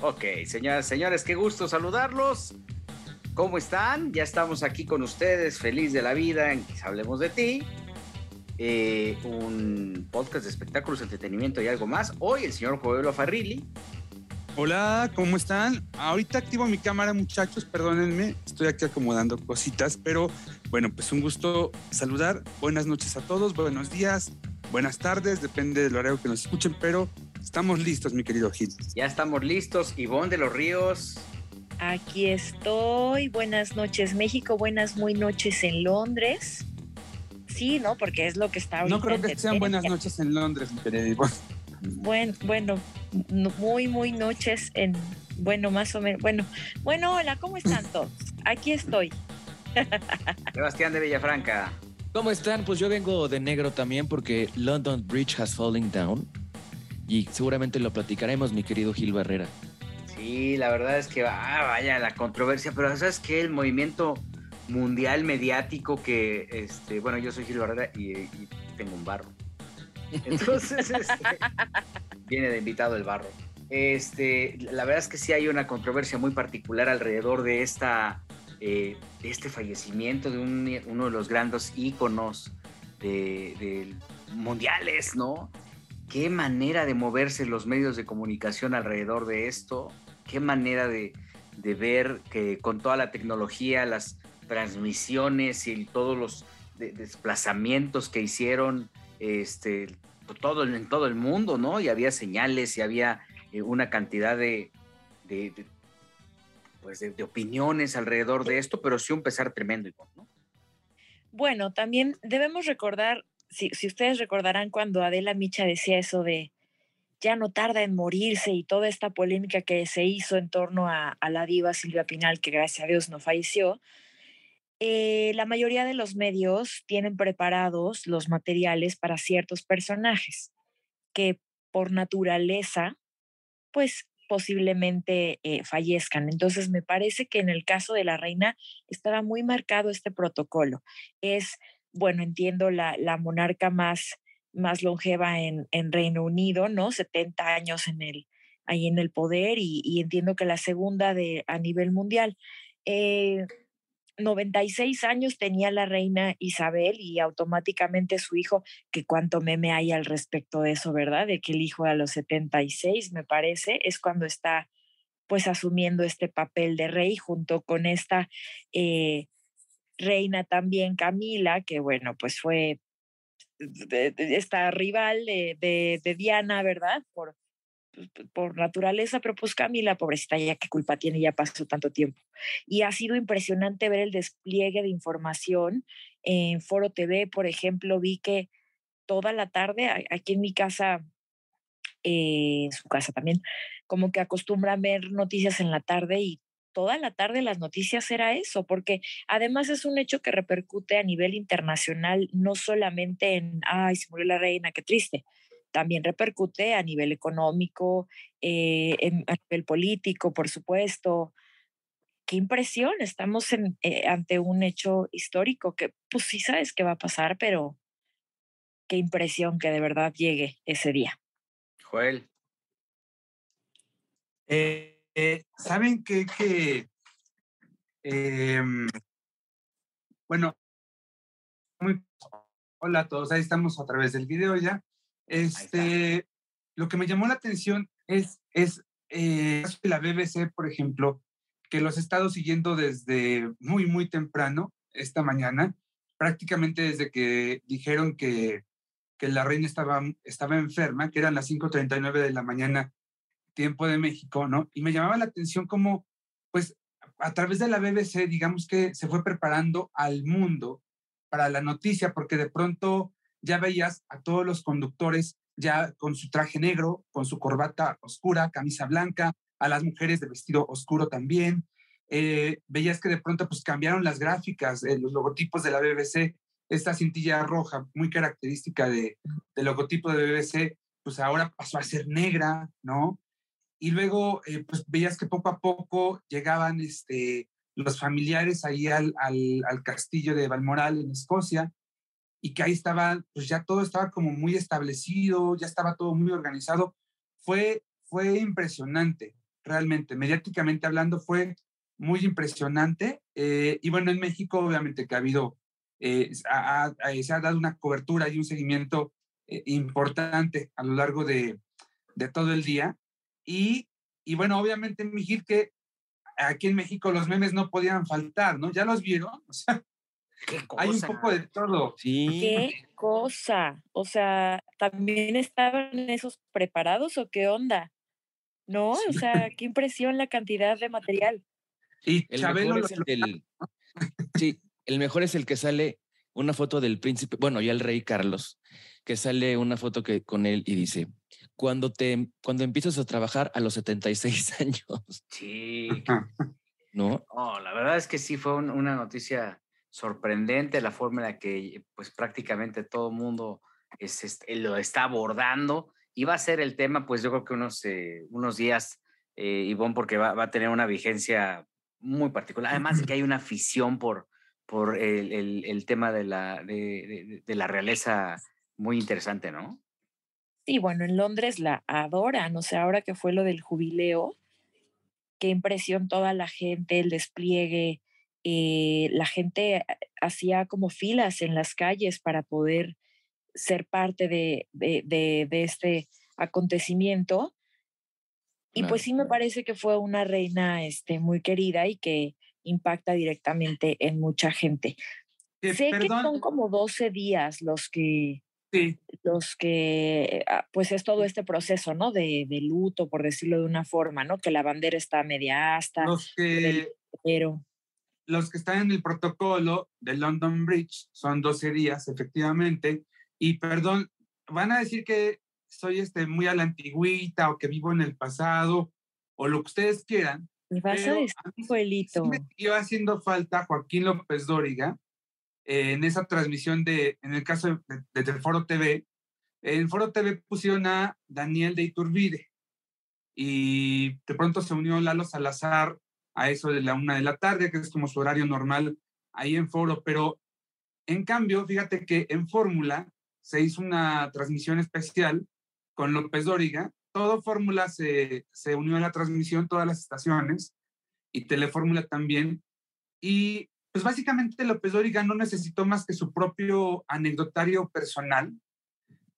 Ok, señoras, señores, qué gusto saludarlos. ¿Cómo están? Ya estamos aquí con ustedes, feliz de la vida en Quizá Hablemos de Ti. Eh, un podcast de espectáculos, entretenimiento y algo más. Hoy el señor Joel Farrilli. Hola, ¿cómo están? Ahorita activo mi cámara, muchachos, perdónenme, estoy aquí acomodando cositas, pero bueno, pues un gusto saludar. Buenas noches a todos, buenos días, buenas tardes, depende del horario que nos escuchen, pero Estamos listos, mi querido Gil. Ya estamos listos. Ivonne de los Ríos. Aquí estoy. Buenas noches, México. Buenas muy noches en Londres. Sí, ¿no? Porque es lo que está ahorita. No creo que sean buenas noches en Londres, mi querido Ivonne. Bueno, bueno, muy, muy noches en, bueno, más o menos, bueno, bueno, hola, ¿cómo están todos? Aquí estoy. Sebastián de Villafranca. ¿Cómo están? Pues yo vengo de negro también porque London Bridge has fallen down y seguramente lo platicaremos, mi querido Gil Barrera. Sí, la verdad es que ah, vaya la controversia, pero sabes que el movimiento mundial mediático que, este, bueno, yo soy Gil Barrera y, tengo un barro. Entonces, este, viene de invitado el barro. Este, la verdad es que sí hay una controversia muy particular alrededor de esta, eh, de este fallecimiento de uno de los grandes íconos de mundiales, ¿no? Qué manera de moverse los medios de comunicación alrededor de esto, qué manera de, ver que con toda la tecnología, las transmisiones y todos los desplazamientos que hicieron este, todo, en todo el mundo, ¿no? Y había señales y había eh, una cantidad de, pues de, opiniones alrededor de esto, pero sí un pesar tremendo, ¿no? Bueno, también debemos recordar si, ustedes recordarán cuando Adela Micha decía eso de ya no tarda en morirse y toda esta polémica que se hizo en torno a, la diva Silvia Pinal, que gracias a Dios no falleció, eh, la mayoría de los medios tienen preparados los materiales para ciertos personajes que por naturaleza, pues posiblemente eh, fallezcan. Entonces, me parece que en el caso de la reina estaba muy marcado este protocolo. Es bueno, entiendo la, monarca más, más longeva en, Reino Unido, ¿no? 70 años en el, ahí en el poder y, entiendo que la segunda de, a nivel mundial. 96 eh, años tenía la reina Isabel y automáticamente su hijo, que cuánto meme hay al respecto de eso, ¿verdad? De que el hijo a los 76, me parece, es cuando está pues asumiendo este papel de rey junto con esta eh, reina también Camila, que bueno, pues fue esta rival de, Diana, ¿verdad? Por, pues, por naturaleza, pero pues Camila, pobrecita, ya qué culpa tiene, ya pasó tanto tiempo. Y ha sido impresionante ver el despliegue de información. En Foro TV, por ejemplo, vi que toda la tarde, aquí en mi casa, eh, en su casa también, como que acostumbran ver noticias en la tarde y toda la tarde las noticias era eso, porque además es un hecho que repercute a nivel internacional, no solamente en, ay, se murió la reina, qué triste, también repercute a nivel económico, eh, a nivel político, por supuesto. Qué impresión, estamos eh, ante un hecho histórico que pues sí sabes qué va a pasar, pero qué impresión que de verdad llegue ese día. Joel. Eh, eh, Saben que, em, bueno, hola a todos, ahí estamos a través del video ya. Este, lo que me llamó la atención es, es eh, la BBC, por ejemplo, que los he estado siguiendo desde muy, muy temprano esta mañana, prácticamente desde que dijeron que, que la reina estaba, estaba enferma, que eran las 5.39 de la mañana tiempo de México, ¿no? Y me llamaba la atención cómo, pues, a través de la BBC, digamos que se fue preparando al mundo para la noticia, porque de pronto ya veías a todos los conductores ya con su traje negro, con su corbata oscura, camisa blanca, a las mujeres de vestido oscuro también. Eh, veías que de pronto pues cambiaron las gráficas, eh, los logotipos de la BBC, esta cintilla roja muy característica de, del logotipo de BBC, pues ahora pasó a ser negra, ¿no? Y luego eh, pues veías que poco a poco llegaban este, los familiares ahí al, al, al castillo de Balmoral en Escocia y que ahí estaba, pues ya todo estaba como muy establecido, ya estaba todo muy organizado. Fue, fue impresionante, realmente, mediáticamente hablando, fue muy impresionante. Eh, y bueno, en México, obviamente que ha habido, eh, se ha dado una cobertura y un seguimiento eh, importante a lo largo de, de todo el día. Y, y bueno, obviamente, Mijil, que aquí en México los memes no podían faltar, ¿no? ¿Ya los vieron? O sea, hay un poco de todo. Sí. Qué cosa. O sea, ¿también estaban esos preparados o qué onda? ¿No? O sea, qué impresión la cantidad de material. Y el mejor es el del, Sí, el mejor es el que sale una foto del príncipe, bueno, ya el rey Carlos, que sale una foto que, con él y dice, cuando, te, cuando empiezas a trabajar a los 76 años. Sí. ¿No? Oh, la verdad es que sí fue una noticia sorprendente la forma en la que pues prácticamente todo el mundo es, este, lo está abordando. Y va a ser el tema, pues yo creo que unos, eh, unos días, eh, Ivonne, porque va, va, a tener una vigencia muy particular. Además de que hay una afición por, por el, el, el tema de la, de, de, de, la realeza muy interesante, ¿no? Sí, bueno, en Londres la adoran, o sea, ahora que fue lo del jubileo, qué impresión toda la gente, el despliegue, eh, la gente hacía como filas en las calles para poder ser parte de, de, de, de este acontecimiento. Y pues sí me parece que fue una reina este, muy querida y que impacta directamente en mucha gente. Eh, sé perdón. que son como 12 días los que, Sí, los que, ah, pues es todo este proceso, ¿no? De, de, luto, por decirlo de una forma, ¿no? Que la bandera está media asta. los que, pero los que están en el protocolo de London Bridge son 12 días, efectivamente. Y perdón, van a decir que soy este, muy a la antigüita o que vivo en el pasado o lo que ustedes quieran. Me vas a decir, Joelito. Sí me iba haciendo falta Joaquín López Dóriga eh, en esa transmisión de, en el caso de, de, del Foro TV. En Foro TV pusieron a Daniel de Iturbide y de pronto se unió Lalo Salazar a eso de la una de la tarde, que es como su horario normal ahí en Foro, pero en cambio, fíjate que en Fórmula se hizo una transmisión especial con López Dóriga, todo Fórmula se, se unió a la transmisión, todas las estaciones, y Telefórmula también, y pues básicamente López Dóriga no necesitó más que su propio anecdotario personal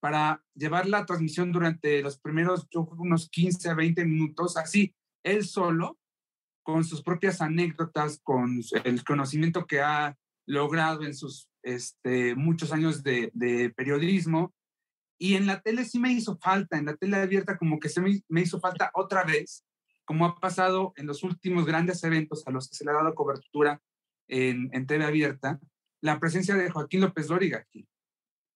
para llevar la transmisión durante los primeros, unos 15 a 20 minutos, así, él solo, con sus propias anécdotas, con el conocimiento que ha logrado en sus este, muchos años de, periodismo. Y en la tele sí me hizo falta, en la tele abierta como que se me, me, hizo falta otra vez, como ha pasado en los últimos grandes eventos a los que se le ha dado cobertura en, en TV abierta, la presencia de Joaquín López Dóriga aquí.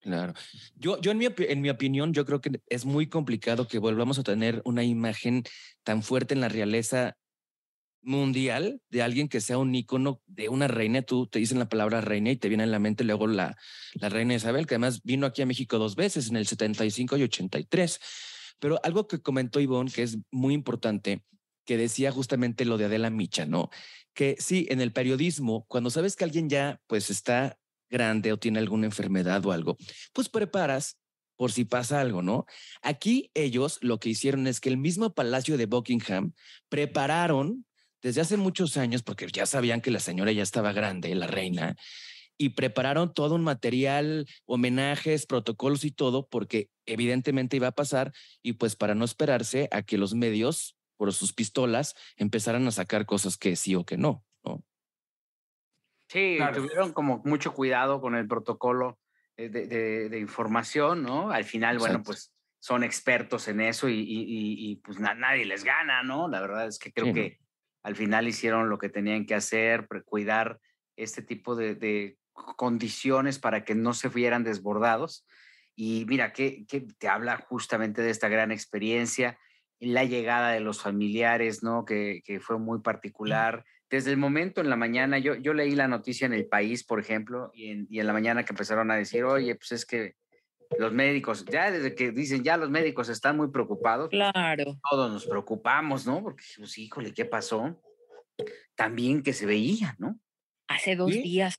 Claro. Yo, yo en, mi, en mi opinión, yo creo que es muy complicado que volvamos a tener una imagen tan fuerte en la realeza mundial de alguien que sea un ícono de una reina. Tú te dicen la palabra reina y te viene en la mente luego la, la reina Isabel, que además vino aquí a México dos veces, en el 75 y 83. Pero algo que comentó Ivonne, que es muy importante, que decía justamente lo de Adela Micha, ¿no? Que sí, en el periodismo, cuando sabes que alguien ya pues está grande o tiene alguna enfermedad o algo, pues preparas por si pasa algo, ¿no? Aquí ellos lo que hicieron es que el mismo Palacio de Buckingham prepararon desde hace muchos años, porque ya sabían que la señora ya estaba grande, la reina, y prepararon todo un material, homenajes, protocolos y todo, porque evidentemente iba a pasar, y pues para no esperarse a que los medios, por sus pistolas, empezaran a sacar cosas que sí o que no, ¿no? Sí, claro. tuvieron como mucho cuidado con el protocolo de, de, de información, ¿no? Al final, Exacto. bueno, pues son expertos en eso y, y, y, y pues na, nadie les gana, ¿no? La verdad es que creo sí, que al final hicieron lo que tenían que hacer, cuidar este tipo de, de, condiciones para que no se vieran desbordados. Y mira, que, te habla justamente de esta gran experiencia, la llegada de los familiares, ¿no? Que, fue muy particular. Desde el momento en la mañana, yo, yo leí la noticia en el país, por ejemplo, y en, y en la mañana que empezaron a decir, oye, pues es que los médicos, ya desde que dicen ya los médicos están muy preocupados. Pues, claro. Todos nos preocupamos, ¿no? Porque, pues, híjole, ¿qué pasó? También que se veía, ¿no? Hace dos días.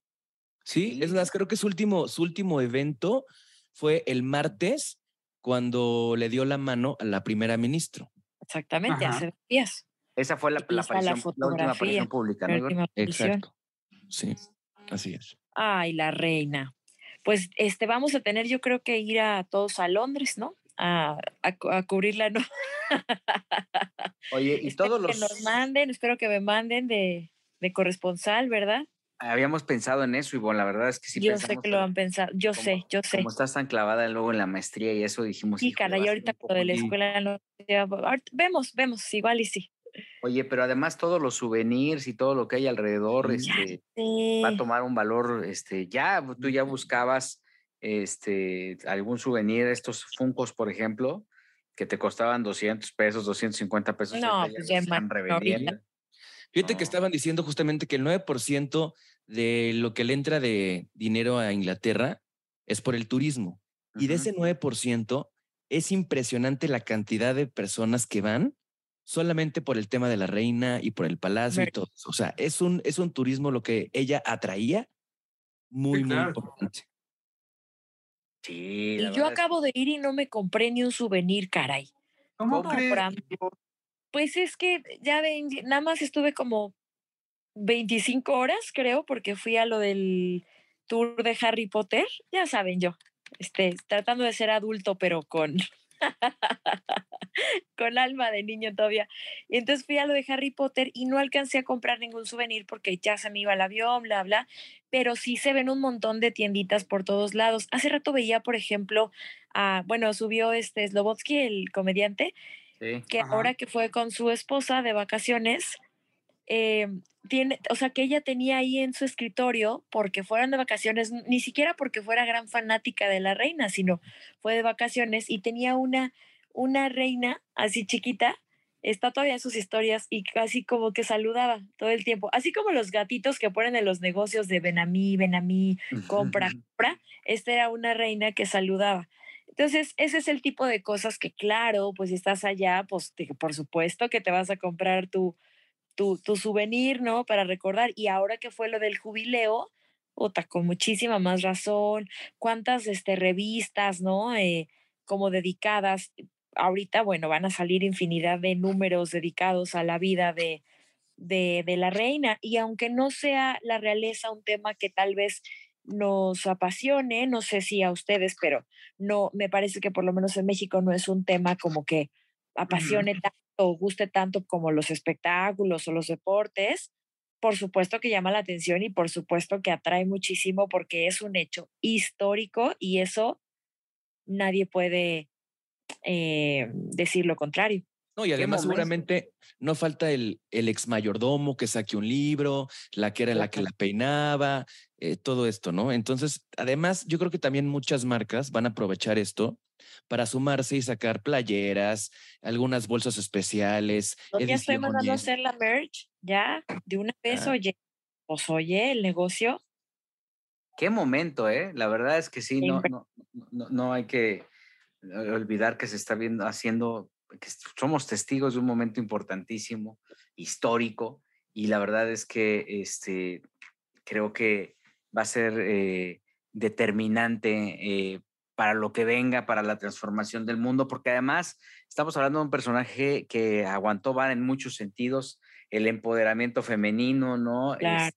Sí, es más, creo que su último, su último evento fue el martes cuando le dio la mano a la primera ministra. Exactamente, hace dos días. Esa fue la, la, aparición, la, última aparición pública, ¿no? Exacto. Sí, así es. Ay, la reina pues este, vamos a tener, yo creo que ir a todos a Londres, ¿no? A, a, cubrirla, ¿no? Oye, y todos los... Que nos manden, espero que me manden de, de corresponsal, ¿verdad? Habíamos pensado en eso, Ivonne, la verdad es que sí. Yo sé que lo han pensado, yo sé, yo sé. Como estás tan clavada luego en la maestría y eso dijimos. Sí, cara, y ahorita lo de la escuela no. Vemos, vemos, igual y sí. Oye, pero además todos los souvenirs y todo lo que hay alrededor este, va a tomar un valor, este, ya tú ya buscabas este, algún souvenir, estos Funcos, por ejemplo, que te costaban 200 pesos, 250 pesos. No, pues ya están Fíjate que estaban diciendo justamente que el 9% de lo que le entra de dinero a Inglaterra es por el turismo. Y de ese 9% es impresionante la cantidad de personas que van solamente por el tema de la reina y por el palacio y todo O sea, es un, es un turismo lo que ella atraía muy, muy importante. Sí, y yo acabo de ir y no me compré ni un souvenir, caray. ¿Cómo Pues es que ya ven, nada más estuve como 25 horas, creo, porque fui a lo del tour de Harry Potter. Ya saben yo, este, tratando de ser adulto, pero con con alma de niño todavía. Y entonces fui a lo de Harry Potter y no alcancé a comprar ningún souvenir porque ya se me iba el avión, bla, bla, pero sí se ven un montón de tienditas por todos lados. Hace rato veía, por ejemplo, a, bueno, subió este Slobotsky, el comediante, que ahora que fue con su esposa de vacaciones, eh, tiene, o sea, que ella tenía ahí en su escritorio, porque fueran de vacaciones, ni siquiera porque fuera gran fanática de la reina, sino fue de vacaciones y tenía una, una reina así chiquita, está todavía en sus historias y casi como que saludaba todo el tiempo, así como los gatitos que ponen en los negocios de ven a mí, ven a mí, compra, compra, esta era una reina que saludaba. Entonces, ese es el tipo de cosas que, claro, pues si estás allá, pues por supuesto que te vas a comprar tu, tu, tu souvenir, ¿no? Para recordar. Y ahora que fue lo del jubileo, otra, con muchísima más razón, cuántas este, revistas, ¿no? Eh, como dedicadas. Ahorita, bueno, van a salir infinidad de números dedicados a la vida de, de, de la reina. Y aunque no sea la realeza un tema que tal vez nos apasione, no sé si a ustedes, pero no, me parece que por lo menos en México no es un tema como que apasione tanto o guste tanto como los espectáculos o los deportes, por supuesto que llama la atención y por supuesto que atrae muchísimo porque es un hecho histórico y eso nadie puede eh, decir lo contrario. No, y además seguramente no falta el, el ex mayordomo que saque un libro, la que era la que la peinaba, eh, todo esto, ¿no? Entonces, además, yo creo que también muchas marcas van a aprovechar esto para sumarse y sacar playeras, algunas bolsas especiales. ya estoy mandando a hacer la merch, ya, de una vez, ah. oye, pues oye, el negocio. Qué momento, ¿eh? La verdad es que sí, no, no, no, no hay que olvidar que se está viendo, haciendo que somos testigos de un momento importantísimo, histórico, y la verdad es que este, creo que va a ser eh, determinante eh, para lo que venga, para la transformación del mundo, porque además estamos hablando de un personaje que aguantó va en muchos sentidos, el empoderamiento femenino, ¿no? Este,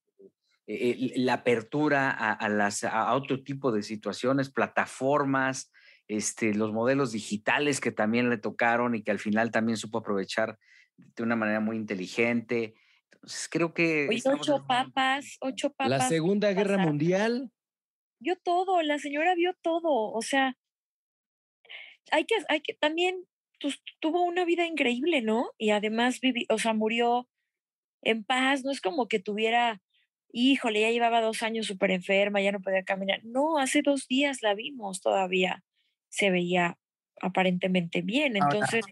e, la apertura a, las, a otro tipo de situaciones, plataformas, este, los modelos digitales que también le tocaron y que al final también supo aprovechar de una manera muy inteligente. Entonces creo que... ocho papas, ocho papas. La Segunda Guerra Mundial. Vio todo, la señora vio todo, o sea, hay que, hay que también pues, tuvo una vida increíble, ¿no? Y además vivió, o sea, murió en paz, no es como que tuviera, híjole, ya llevaba dos años súper enferma, ya no podía caminar. No, hace dos días la vimos todavía se veía aparentemente bien. Entonces,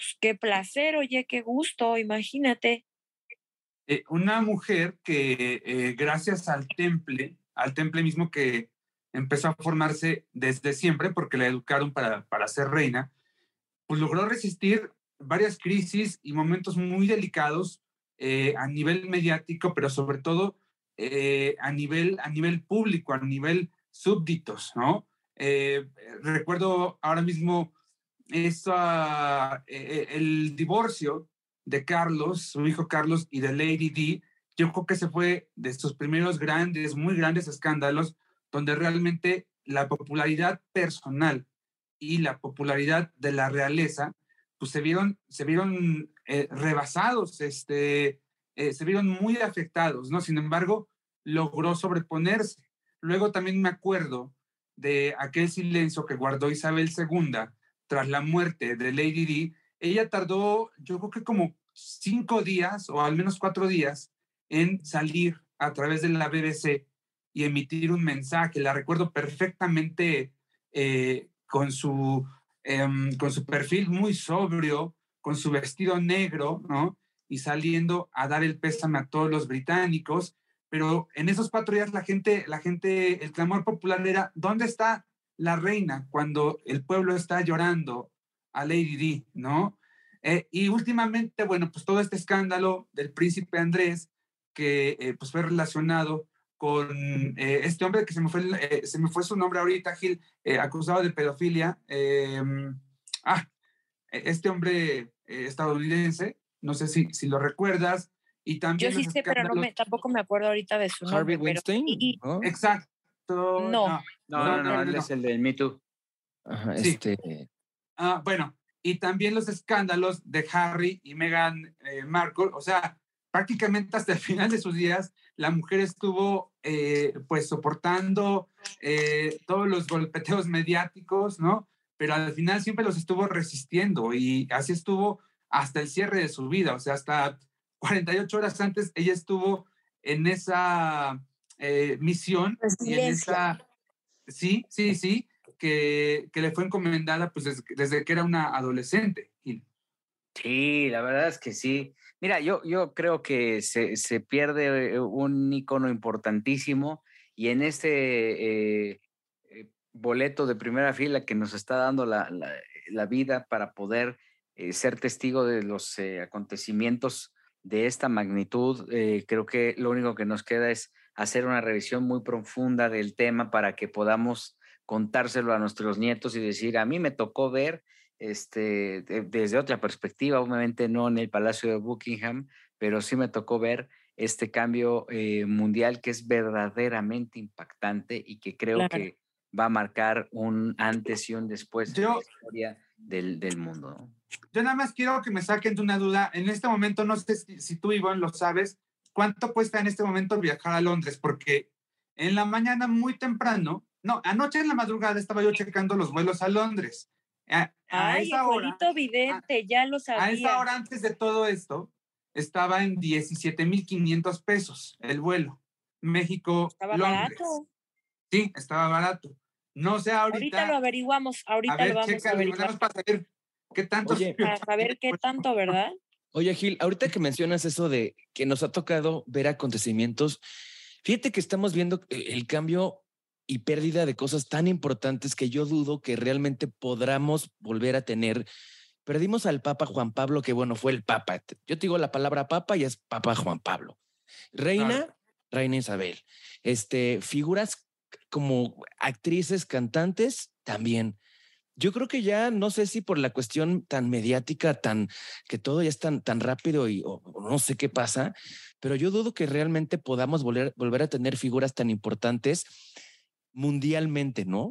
pues, qué placer, oye, qué gusto, imagínate. Eh, una mujer que eh, gracias al temple, al temple mismo que empezó a formarse desde siempre porque la educaron para, para ser reina, pues logró resistir varias crisis y momentos muy delicados eh, a nivel mediático, pero sobre todo a, nivel, a nivel público, a nivel súbditos, ¿no? Recuerdo ahora mismo esa, el divorcio de Carlos, su hijo Carlos y de Lady D, yo creo que se fue de sus primeros grandes, muy grandes escándalos, donde realmente la popularidad personal y la popularidad de la realeza, pues se vieron, se vieron eh, rebasados, este, eh, se vieron muy afectados, ¿no? Sin embargo, logró sobreponerse. Luego también me acuerdo de aquel silencio que guardó Isabel II tras la muerte de Lady Di. Ella tardó, yo creo que como cinco días o al menos cuatro días en salir a través de la BBC y emitir un mensaje. La recuerdo perfectamente eh, con, su, em, con su perfil muy sobrio, con su vestido negro, ¿no? Y saliendo a dar el pésame a todos los británicos. Pero en esos cuatro días la gente, la gente, el clamor popular era, ¿dónde está la reina cuando el pueblo está llorando a Lady Di, ¿no? Eh, y últimamente, bueno, pues todo este escándalo del príncipe Andrés, que eh, pues fue relacionado con eh, este hombre que se me fue, se me fue su nombre ahorita, Gil, acusado de pedofilia. Em, ah, e, este hombre estadounidense, no sé si, si lo recuerdas. Y también Yo sí sé, pero no me, tampoco me acuerdo ahorita de su nombre. Harvey Weinstein. Exacto. No. No, no, no, él es el del Me Too. Ajá, este... Ah, bueno, y también los escándalos de Harry y Meghan eh, Markle. O sea, prácticamente hasta el final de sus días, la mujer estuvo eh, pues soportando eh, todos los golpeteos mediáticos, ¿no? Pero al final siempre los estuvo resistiendo y así estuvo hasta el cierre de su vida, o sea, hasta 48 horas antes ella estuvo en esa misión y en esa... Sí, sí, sí, que, le fue encomendada pues desde, que era una adolescente. Sí, la verdad es que sí. Mira, yo, yo creo que se, se pierde eh, un icono importantísimo y en este eh, eh, boleto de primera fila que nos está dando la, la, vida para poder ser testigo de los acontecimientos de esta magnitud, creo que lo único que nos queda es hacer una revisión muy profunda del tema para que podamos contárselo a nuestros nietos y decir, a mí me tocó ver este, desde otra perspectiva, obviamente no en el Palacio de Buckingham, pero sí me tocó ver este cambio eh, mundial que es verdaderamente impactante y que creo que va a marcar un antes y un después en la historia del, del mundo. Yo nada más quiero que me saquen de una duda. En este momento, no sé si, si tú, Iván, lo sabes, ¿cuánto cuesta en este momento viajar a Londres? Porque en la mañana muy temprano no, anoche en la madrugada estaba yo checando los vuelos a Londres. A, Ay, esa hora, vidente, ya lo sabía. A esa hora antes de todo esto, estaba en 17,500 pesos el vuelo. México, Estaba barato. Sí, estaba barato. No sé ahorita. Ahorita lo averiguamos, ahorita lo vamos a averiguar. para saber qué tanto. para saber qué tanto, ¿verdad? Oye, Gil, ahorita que mencionas eso de que nos ha tocado ver acontecimientos, fíjate que estamos viendo eh, el cambio y pérdida de cosas tan importantes que yo dudo que realmente podamos volver a tener. Perdimos al Papa Juan Pablo, que bueno, fue el Papa. Yo te digo la palabra Papa y es Papa Juan Pablo. Reina, Reina Isabel. Este, figuras como actrices, cantantes, también. Yo creo que ya no sé si por la cuestión tan mediática, tan que todo ya es tan, tan rápido y no sé qué pasa, pero yo dudo que realmente podamos volver, volver a tener figuras tan importantes mundialmente, ¿no?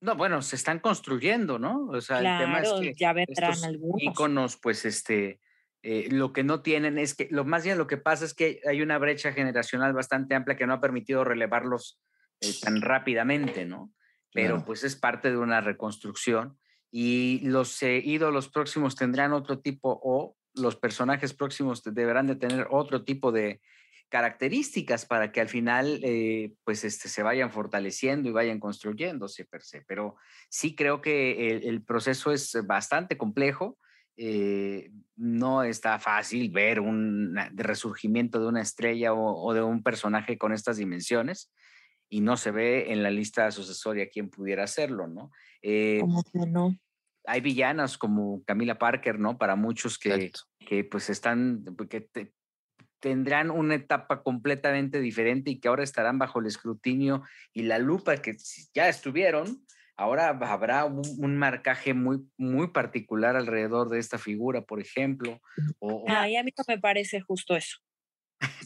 No, bueno, se están construyendo, ¿no? O sea, el tema es que ya vendrán algunos. íconos, pues, este, eh, lo que no tienen es que, lo más bien lo que pasa es que hay una brecha generacional bastante amplia que no ha permitido relevarlos eh, tan rápidamente, ¿no? Pero pues es parte de una reconstrucción y los eh, ídolos próximos tendrán otro tipo o los personajes próximos deberán de tener otro tipo de características para que al final eh, pues este, se vayan fortaleciendo y vayan construyéndose per se. Pero sí creo que el, proceso es bastante complejo. Eh, no está fácil ver un resurgimiento de una estrella o, de un personaje con estas dimensiones y no se ve en la lista sucesoria quién pudiera hacerlo, ¿no? Eh, que no? Hay villanas como Camila Parker, ¿no? Para muchos que, que pues están, que tendrán una etapa completamente diferente y que ahora estarán bajo el escrutinio y la lupa que ya estuvieron, ahora habrá un, marcaje muy, muy particular alrededor de esta figura, por ejemplo. O, a mí no me parece justo eso.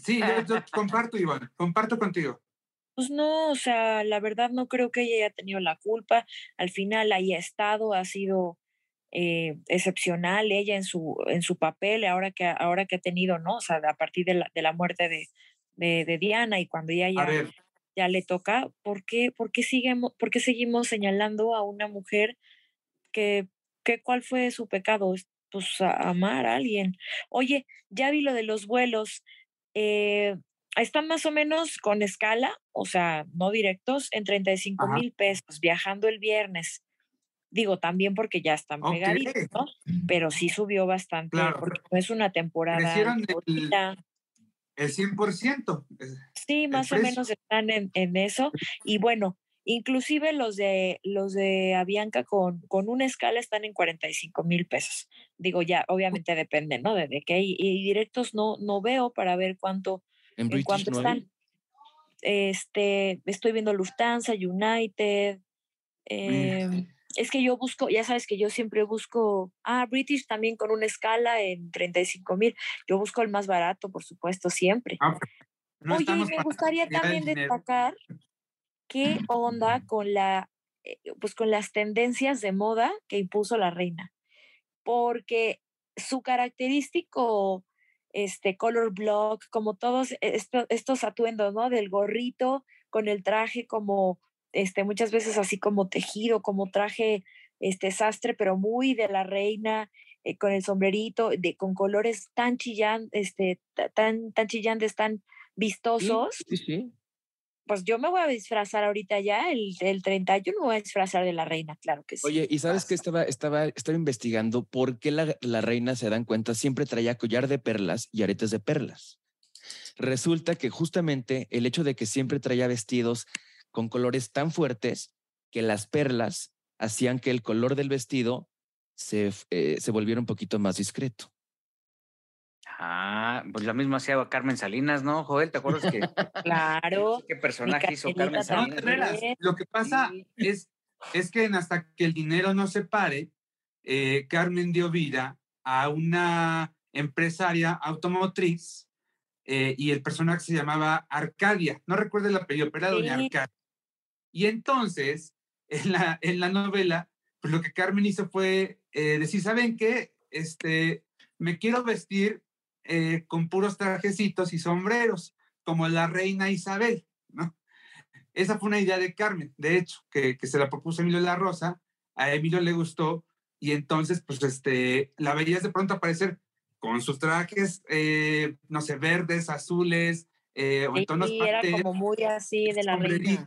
Sí, yo, comparto, Iván, comparto contigo. Pues no, o sea, la verdad no creo que ella haya tenido la culpa. Al final haya estado, ha sido eh, excepcional ella en su, en su papel, ahora que, ahora que ha tenido, ¿no? O sea, a partir de la, de la muerte de, de, Diana y cuando ella ya, ya le toca, ¿por qué, por, qué seguimos, ¿por qué seguimos señalando a una mujer que, que cuál fue su pecado? Pues amar a alguien. Oye, ya vi lo de los vuelos. Eh, están más o menos con escala, o sea, no directos, en 35 mil pesos, viajando el viernes. Digo, también porque ya están pegaditos, ¿no? Pero sí subió bastante, porque no es una temporada. El, el 100%. Sí, más o menos están en, en, eso. Y bueno, inclusive los de los de Avianca con, con una escala están en 45 mil pesos. Digo, ya, obviamente depende, ¿no? De, qué. Y, directos no, no veo para ver cuánto, en, cuánto están. Este, estoy viendo Lufthansa, United. Eh, es que yo busco, ya sabes que yo siempre busco, ah, British también con una escala en 35 mil. Yo busco el más barato, por supuesto, siempre. Ah, Oye, me gustaría también destacar qué onda con la, eh, pues con las tendencias de moda que impuso la reina. Porque su característico este color block, como todos estos, estos atuendos, ¿no? Del gorrito con el traje como este, muchas veces así como tejido, como traje este sastre, pero muy de la reina, eh, con el sombrerito, de, con colores tan chillantes, este, tan, tan chillantes, tan vistosos. Sí, sí, Pues yo me voy a disfrazar ahorita ya, el, el 31 me voy a disfrazar de la reina, claro que sí. Oye, ¿y sabes que estaba, estaba, estaba investigando por qué la, la reina, se dan cuenta, siempre traía collar de perlas y aretes de perlas? Resulta que justamente el hecho de que siempre traía vestidos con colores tan fuertes que las perlas hacían que el color del vestido se, eh, se volviera un poquito más discreto. Ah, pues lo mismo hacía Carmen Salinas, ¿no, Joel? ¿Te acuerdas que? claro. ¿Qué personaje hizo Carmen Salinas? lo que pasa es, es que hasta que el dinero no se pare, eh, Carmen dio vida a una empresaria automotriz eh, y el personaje se llamaba Arcadia. No recuerdo el apellido, pero era doña Arcadia. Y entonces, en la, en la novela, pues lo que Carmen hizo fue eh, decir, ¿saben qué? Este, me quiero vestir eh, con puros trajecitos y sombreros, como la reina Isabel, ¿no? Esa fue una idea de Carmen, de hecho, que, que se la propuso Emilio La Rosa, a Emilio le gustó, y entonces, pues, este, la veías de pronto aparecer con sus trajes, eh, no sé, verdes, azules, o en tonos sí, era como muy así de la reina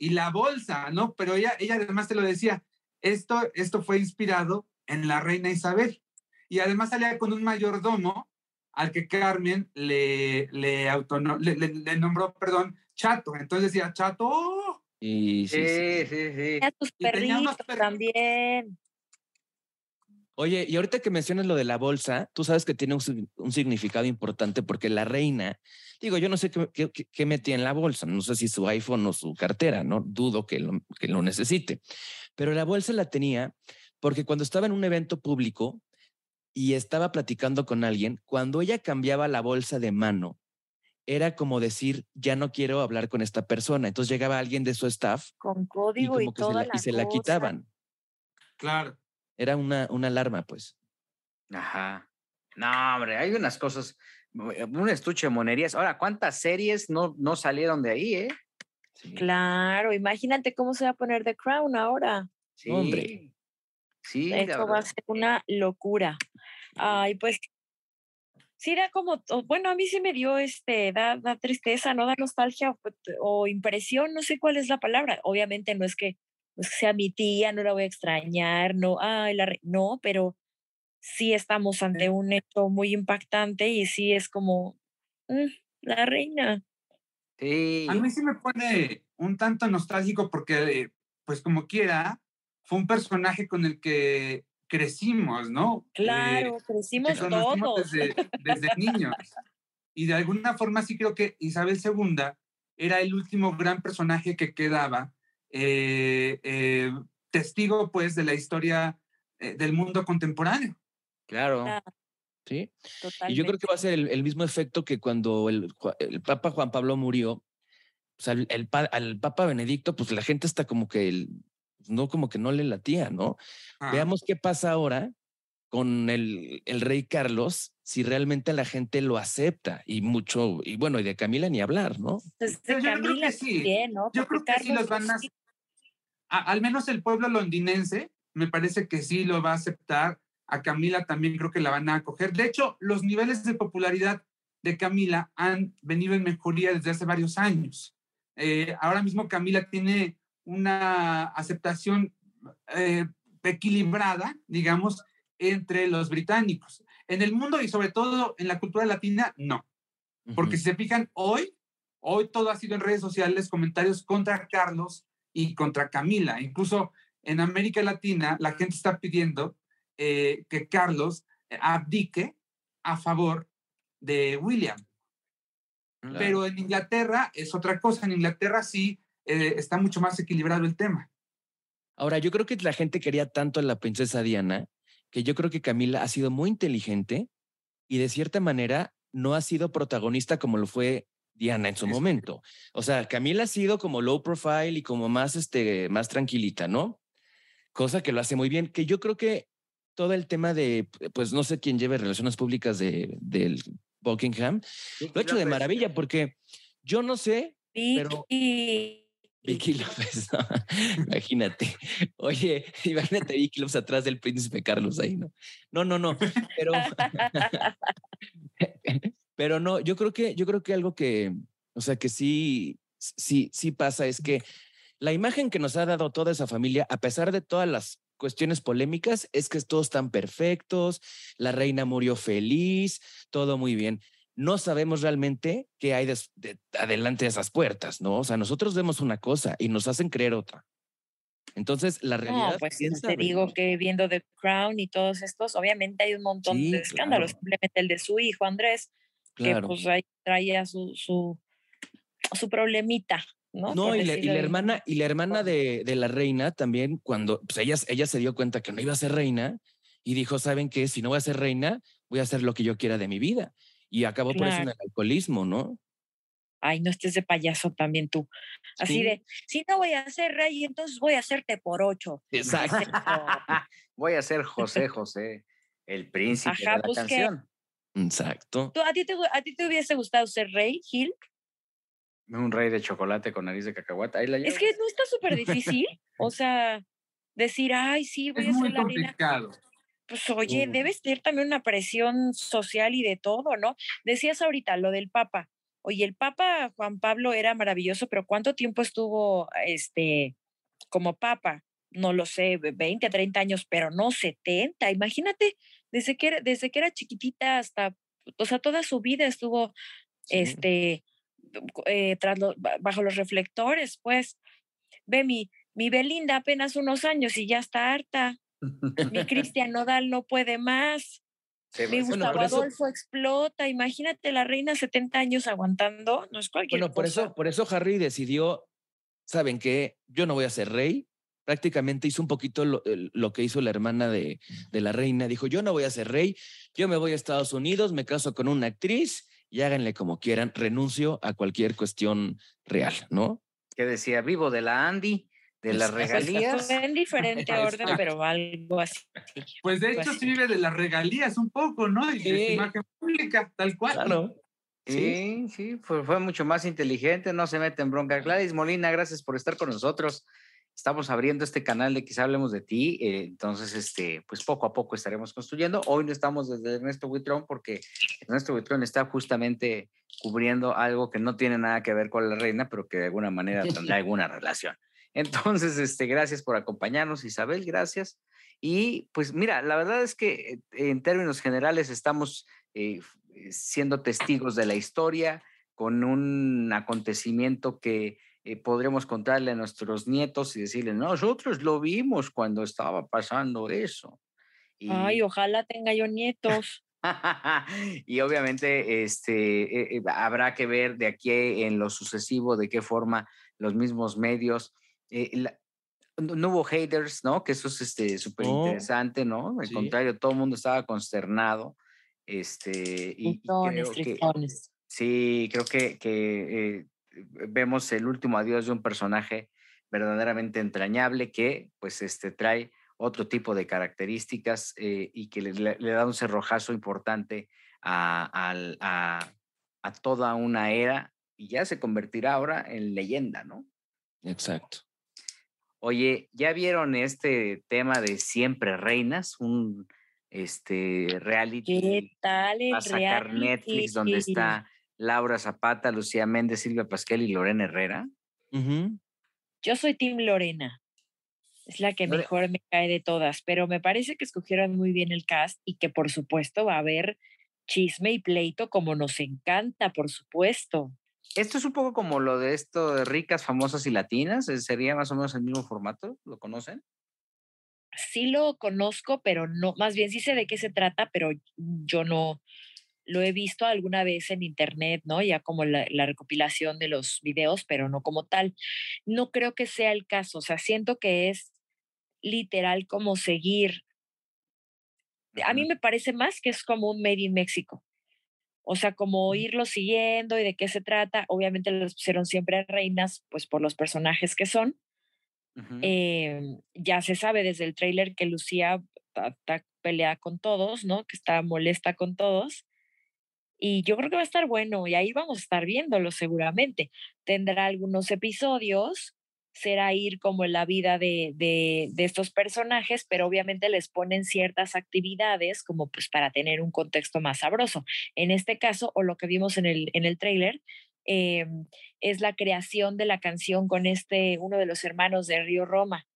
y la bolsa, ¿no? Pero ella, ella además te lo decía, esto, esto fue inspirado en la reina Isabel. Y además salía con un mayordomo al que Carmen le, le, le, nombró, perdón, Chato. Entonces decía, Chato. Y, sí, sí, sí. sí. A tus perritos también. Oye, y ahorita que mencionas lo de la bolsa, tú sabes que tiene un, significado importante porque la reina, digo, yo no sé qué, qué, metía en la bolsa, no sé si su iPhone o su cartera, no dudo que lo, que lo necesite, pero la bolsa la tenía porque cuando estaba en un evento público y estaba platicando con alguien, cuando ella cambiaba la bolsa de mano, era como decir, ya no quiero hablar con esta persona. Entonces llegaba alguien de su staff. Con código y, toda y se la quitaban. Claro. Era una, una alarma, pues. Ajá. No, hombre, hay unas cosas, eh, un estuche de monerías. Ahora, ¿cuántas series no, no salieron de ahí, eh? Claro, imagínate cómo se va a poner The Crown ahora. Sí. Hombre. Sí, Esto va a ser una locura. Ay, pues sí da como, bueno, a mí sí me dio, este, da, da tristeza, ¿no? Da nostalgia o, impresión, no sé cuál es la palabra. Obviamente no es que, no es que sea mi tía, no la voy a extrañar, no, ay, la, no, pero sí estamos ante un hecho muy impactante y sí es como, mm, la reina. Sí. A mí sí me pone un tanto nostálgico porque, pues como quiera, fue un personaje con el que crecimos, ¿no? Eh, claro, crecimos todos. Desde, desde niños. Y de alguna forma sí creo que Isabel II era el último gran personaje que quedaba, eh, eh, testigo pues de la historia del mundo contemporáneo. Claro. Sí. Y yo creo que va a ser el, mismo efecto que cuando el, el, Papa Juan Pablo murió, o sea, el, el, al Papa Benedicto, pues la gente está como que el, no como que no le latía, ¿no? Ah. Veamos qué pasa ahora con el, el, rey Carlos, si realmente la gente lo acepta y mucho, y bueno, y de Camila ni hablar, ¿no? Pues de Camila sí. ¿no? Yo creo que sí los van a, al menos el pueblo londinense, me parece que sí lo va a aceptar. A Camila también creo que la van a acoger. De hecho, los niveles de popularidad de Camila han venido en mejoría desde hace varios años. Eh, ahora mismo Camila tiene una aceptación eh, equilibrada, digamos, entre los británicos. En el mundo y sobre todo en la cultura latina, no. Porque si se fijan, hoy, hoy todo ha sido en redes sociales, comentarios contra Carlos y contra Camila. Incluso en América Latina, la gente está pidiendo eh, que Carlos abdique a favor de William. Pero en Inglaterra es otra cosa. En Inglaterra sí eh, está mucho más equilibrado el tema. Ahora, yo creo que la gente quería tanto a la princesa Diana que yo creo que Camila ha sido muy inteligente y de cierta manera no ha sido protagonista como lo fue Diana en su momento. O sea, Camila ha sido como low profile y como más, este, más tranquilita, ¿no? Cosa que lo hace muy bien, que yo creo que todo el tema de, pues no sé quién lleve relaciones públicas de, del Buckingham, lo ha hecho de maravilla porque yo no sé, pero Vicky López, imagínate. Oye, imagínate Vicky López atrás del príncipe Carlos ahí, ¿no? No, no, no. Pero, pero no, yo creo que, yo creo que algo que, o sea, que sí, sí, sí pasa es que la imagen que nos ha dado toda esa familia, a pesar de todas las cuestiones polémicas, es que todos están perfectos, la reina murió feliz, todo muy bien no sabemos realmente qué hay adelante de esas puertas, ¿no? O sea, nosotros vemos una cosa y nos hacen creer otra. Entonces, la realidad. No, pues te digo que viendo The Crown y todos estos, obviamente hay un montón de escándalos. Simplemente el de su hijo Andrés, que pues ahí traía su, su, su problemita, ¿no? No, y, la hermana, y la hermana de, de, la reina también, cuando pues ella, ella se dio cuenta que no iba a ser reina y dijo: ¿Saben qué? Si no voy a ser reina, voy a hacer lo que yo quiera de mi vida y acabó por eso en el alcoholismo, ¿no? Ay, no estés de payaso también tú. Así de, si no voy a ser rey, entonces voy a hacerte por ocho. Exacto. voy a ser José José, el príncipe de la pues canción. Exacto. a, ti te, ¿A ti te hubiese gustado ser rey, Gil? Un rey de chocolate con nariz de. Ahí la es que no está súper difícil. o sea, decir, ay, sí, voy a ser la complicado pues oye, debe ser también una presión social y de todo, ¿no? Decías ahorita lo del Papa. Oye, el Papa Juan Pablo era maravilloso, pero ¿cuánto tiempo estuvo este como Papa? No lo sé, 20, 30 años, pero no 70. Imagínate, desde que era, desde que era chiquitita hasta, o sea, toda su vida estuvo este eh, tras bajo los reflectores, pues. Ve mi, mi Belinda apenas unos años y ya está harta. Mi Cristian Nodal no puede más. Mi Gustavo Adolfo explota. Imagínate la reina 70 años aguantando. No es cualquier bueno, por eso, por eso Harry decidió, ¿saben qué? Yo no voy a ser rey. Prácticamente hizo un poquito lo, lo, que hizo la hermana de, de la reina. Dijo, yo no voy a ser rey, yo me voy a Estados Unidos, me caso con una actriz y háganle como quieran, renuncio a cualquier cuestión real, ¿no? Que decía, vivo de la Andy de las regalías. En diferente orden, pero algo así. Pues de hecho sí vive de las regalías un poco, ¿no? Y de su imagen pública, tal cual. Claro. Sí, sí, fue, fue, mucho más inteligente, no se mete en bronca. Gladys Molina, gracias por estar con nosotros. estamos abriendo este canal de Quizá Hablemos de Ti, eh, entonces, este, pues poco a poco estaremos construyendo. Hoy no estamos desde Ernesto Buitrón porque Ernesto Buitrón está justamente cubriendo algo que no tiene nada que ver con la reina, pero que de alguna manera tendrá alguna relación. Entonces, este, gracias por acompañarnos, Isabel, gracias. Y pues mira, la verdad es que eh, en términos generales estamos eh, siendo testigos de la historia con un acontecimiento que eh, podremos contarle a nuestros nietos y decirle, nosotros lo vimos cuando estaba pasando eso. Ay, ojalá tenga yo nietos. y obviamente este, eh, eh, habrá que ver de aquí en lo sucesivo de qué forma los mismos medios. No hubo haters, ¿no? Que eso es súper este, interesante, ¿no? Al contrario, todo el mundo estaba consternado. Este, y, creo que, sí, creo que, que vemos el último adiós de un personaje verdaderamente entrañable que pues este trae otro tipo de características eh, y que le, da un cerrojazo importante a, a, toda una era y ya se convertirá ahora en leyenda, ¿no? Exacto. Oye, ¿ya vieron este tema de Siempre Reinas? Un este reality. ¿Qué tal el va a sacar Netflix donde está Laura Zapata, Lucía Méndez, Silvia Pasquel y Lorena Herrera? Yo soy Tim Lorena. Es la que mejor me cae de todas, pero me parece que escogieron muy bien el cast y que por supuesto va a haber chisme y pleito como nos encanta, por supuesto. Esto es un poco como lo de esto de ricas, famosas y latinas. Eh, ¿Sería más o menos el mismo formato? ¿Lo conocen? Sí lo conozco, pero no, más bien sí sé de qué se trata, pero yo no, lo he visto alguna vez en internet, ¿no? Ya como la, recopilación de los videos, pero no como tal. No creo que sea el caso, o sea, siento que es literal como seguir. A mí me parece más que es como un Made in México. O sea, como irlo siguiendo y de qué se trata. Obviamente los pusieron siempre reinas, pues por los personajes que son. Em, ya se sabe desde el tráiler que Lucía está pelea con todos, ¿no? Que está molesta con todos. Y yo creo que va a estar bueno y ahí vamos a estar viéndolo seguramente. Tendrá algunos episodios, será ir como en la vida de, de, estos personajes, pero obviamente les ponen ciertas actividades como pues para tener un contexto más sabroso. En este caso, o lo que vimos en el, en el trailer, eh, es la creación de la canción con este, uno de los hermanos de Río Roma.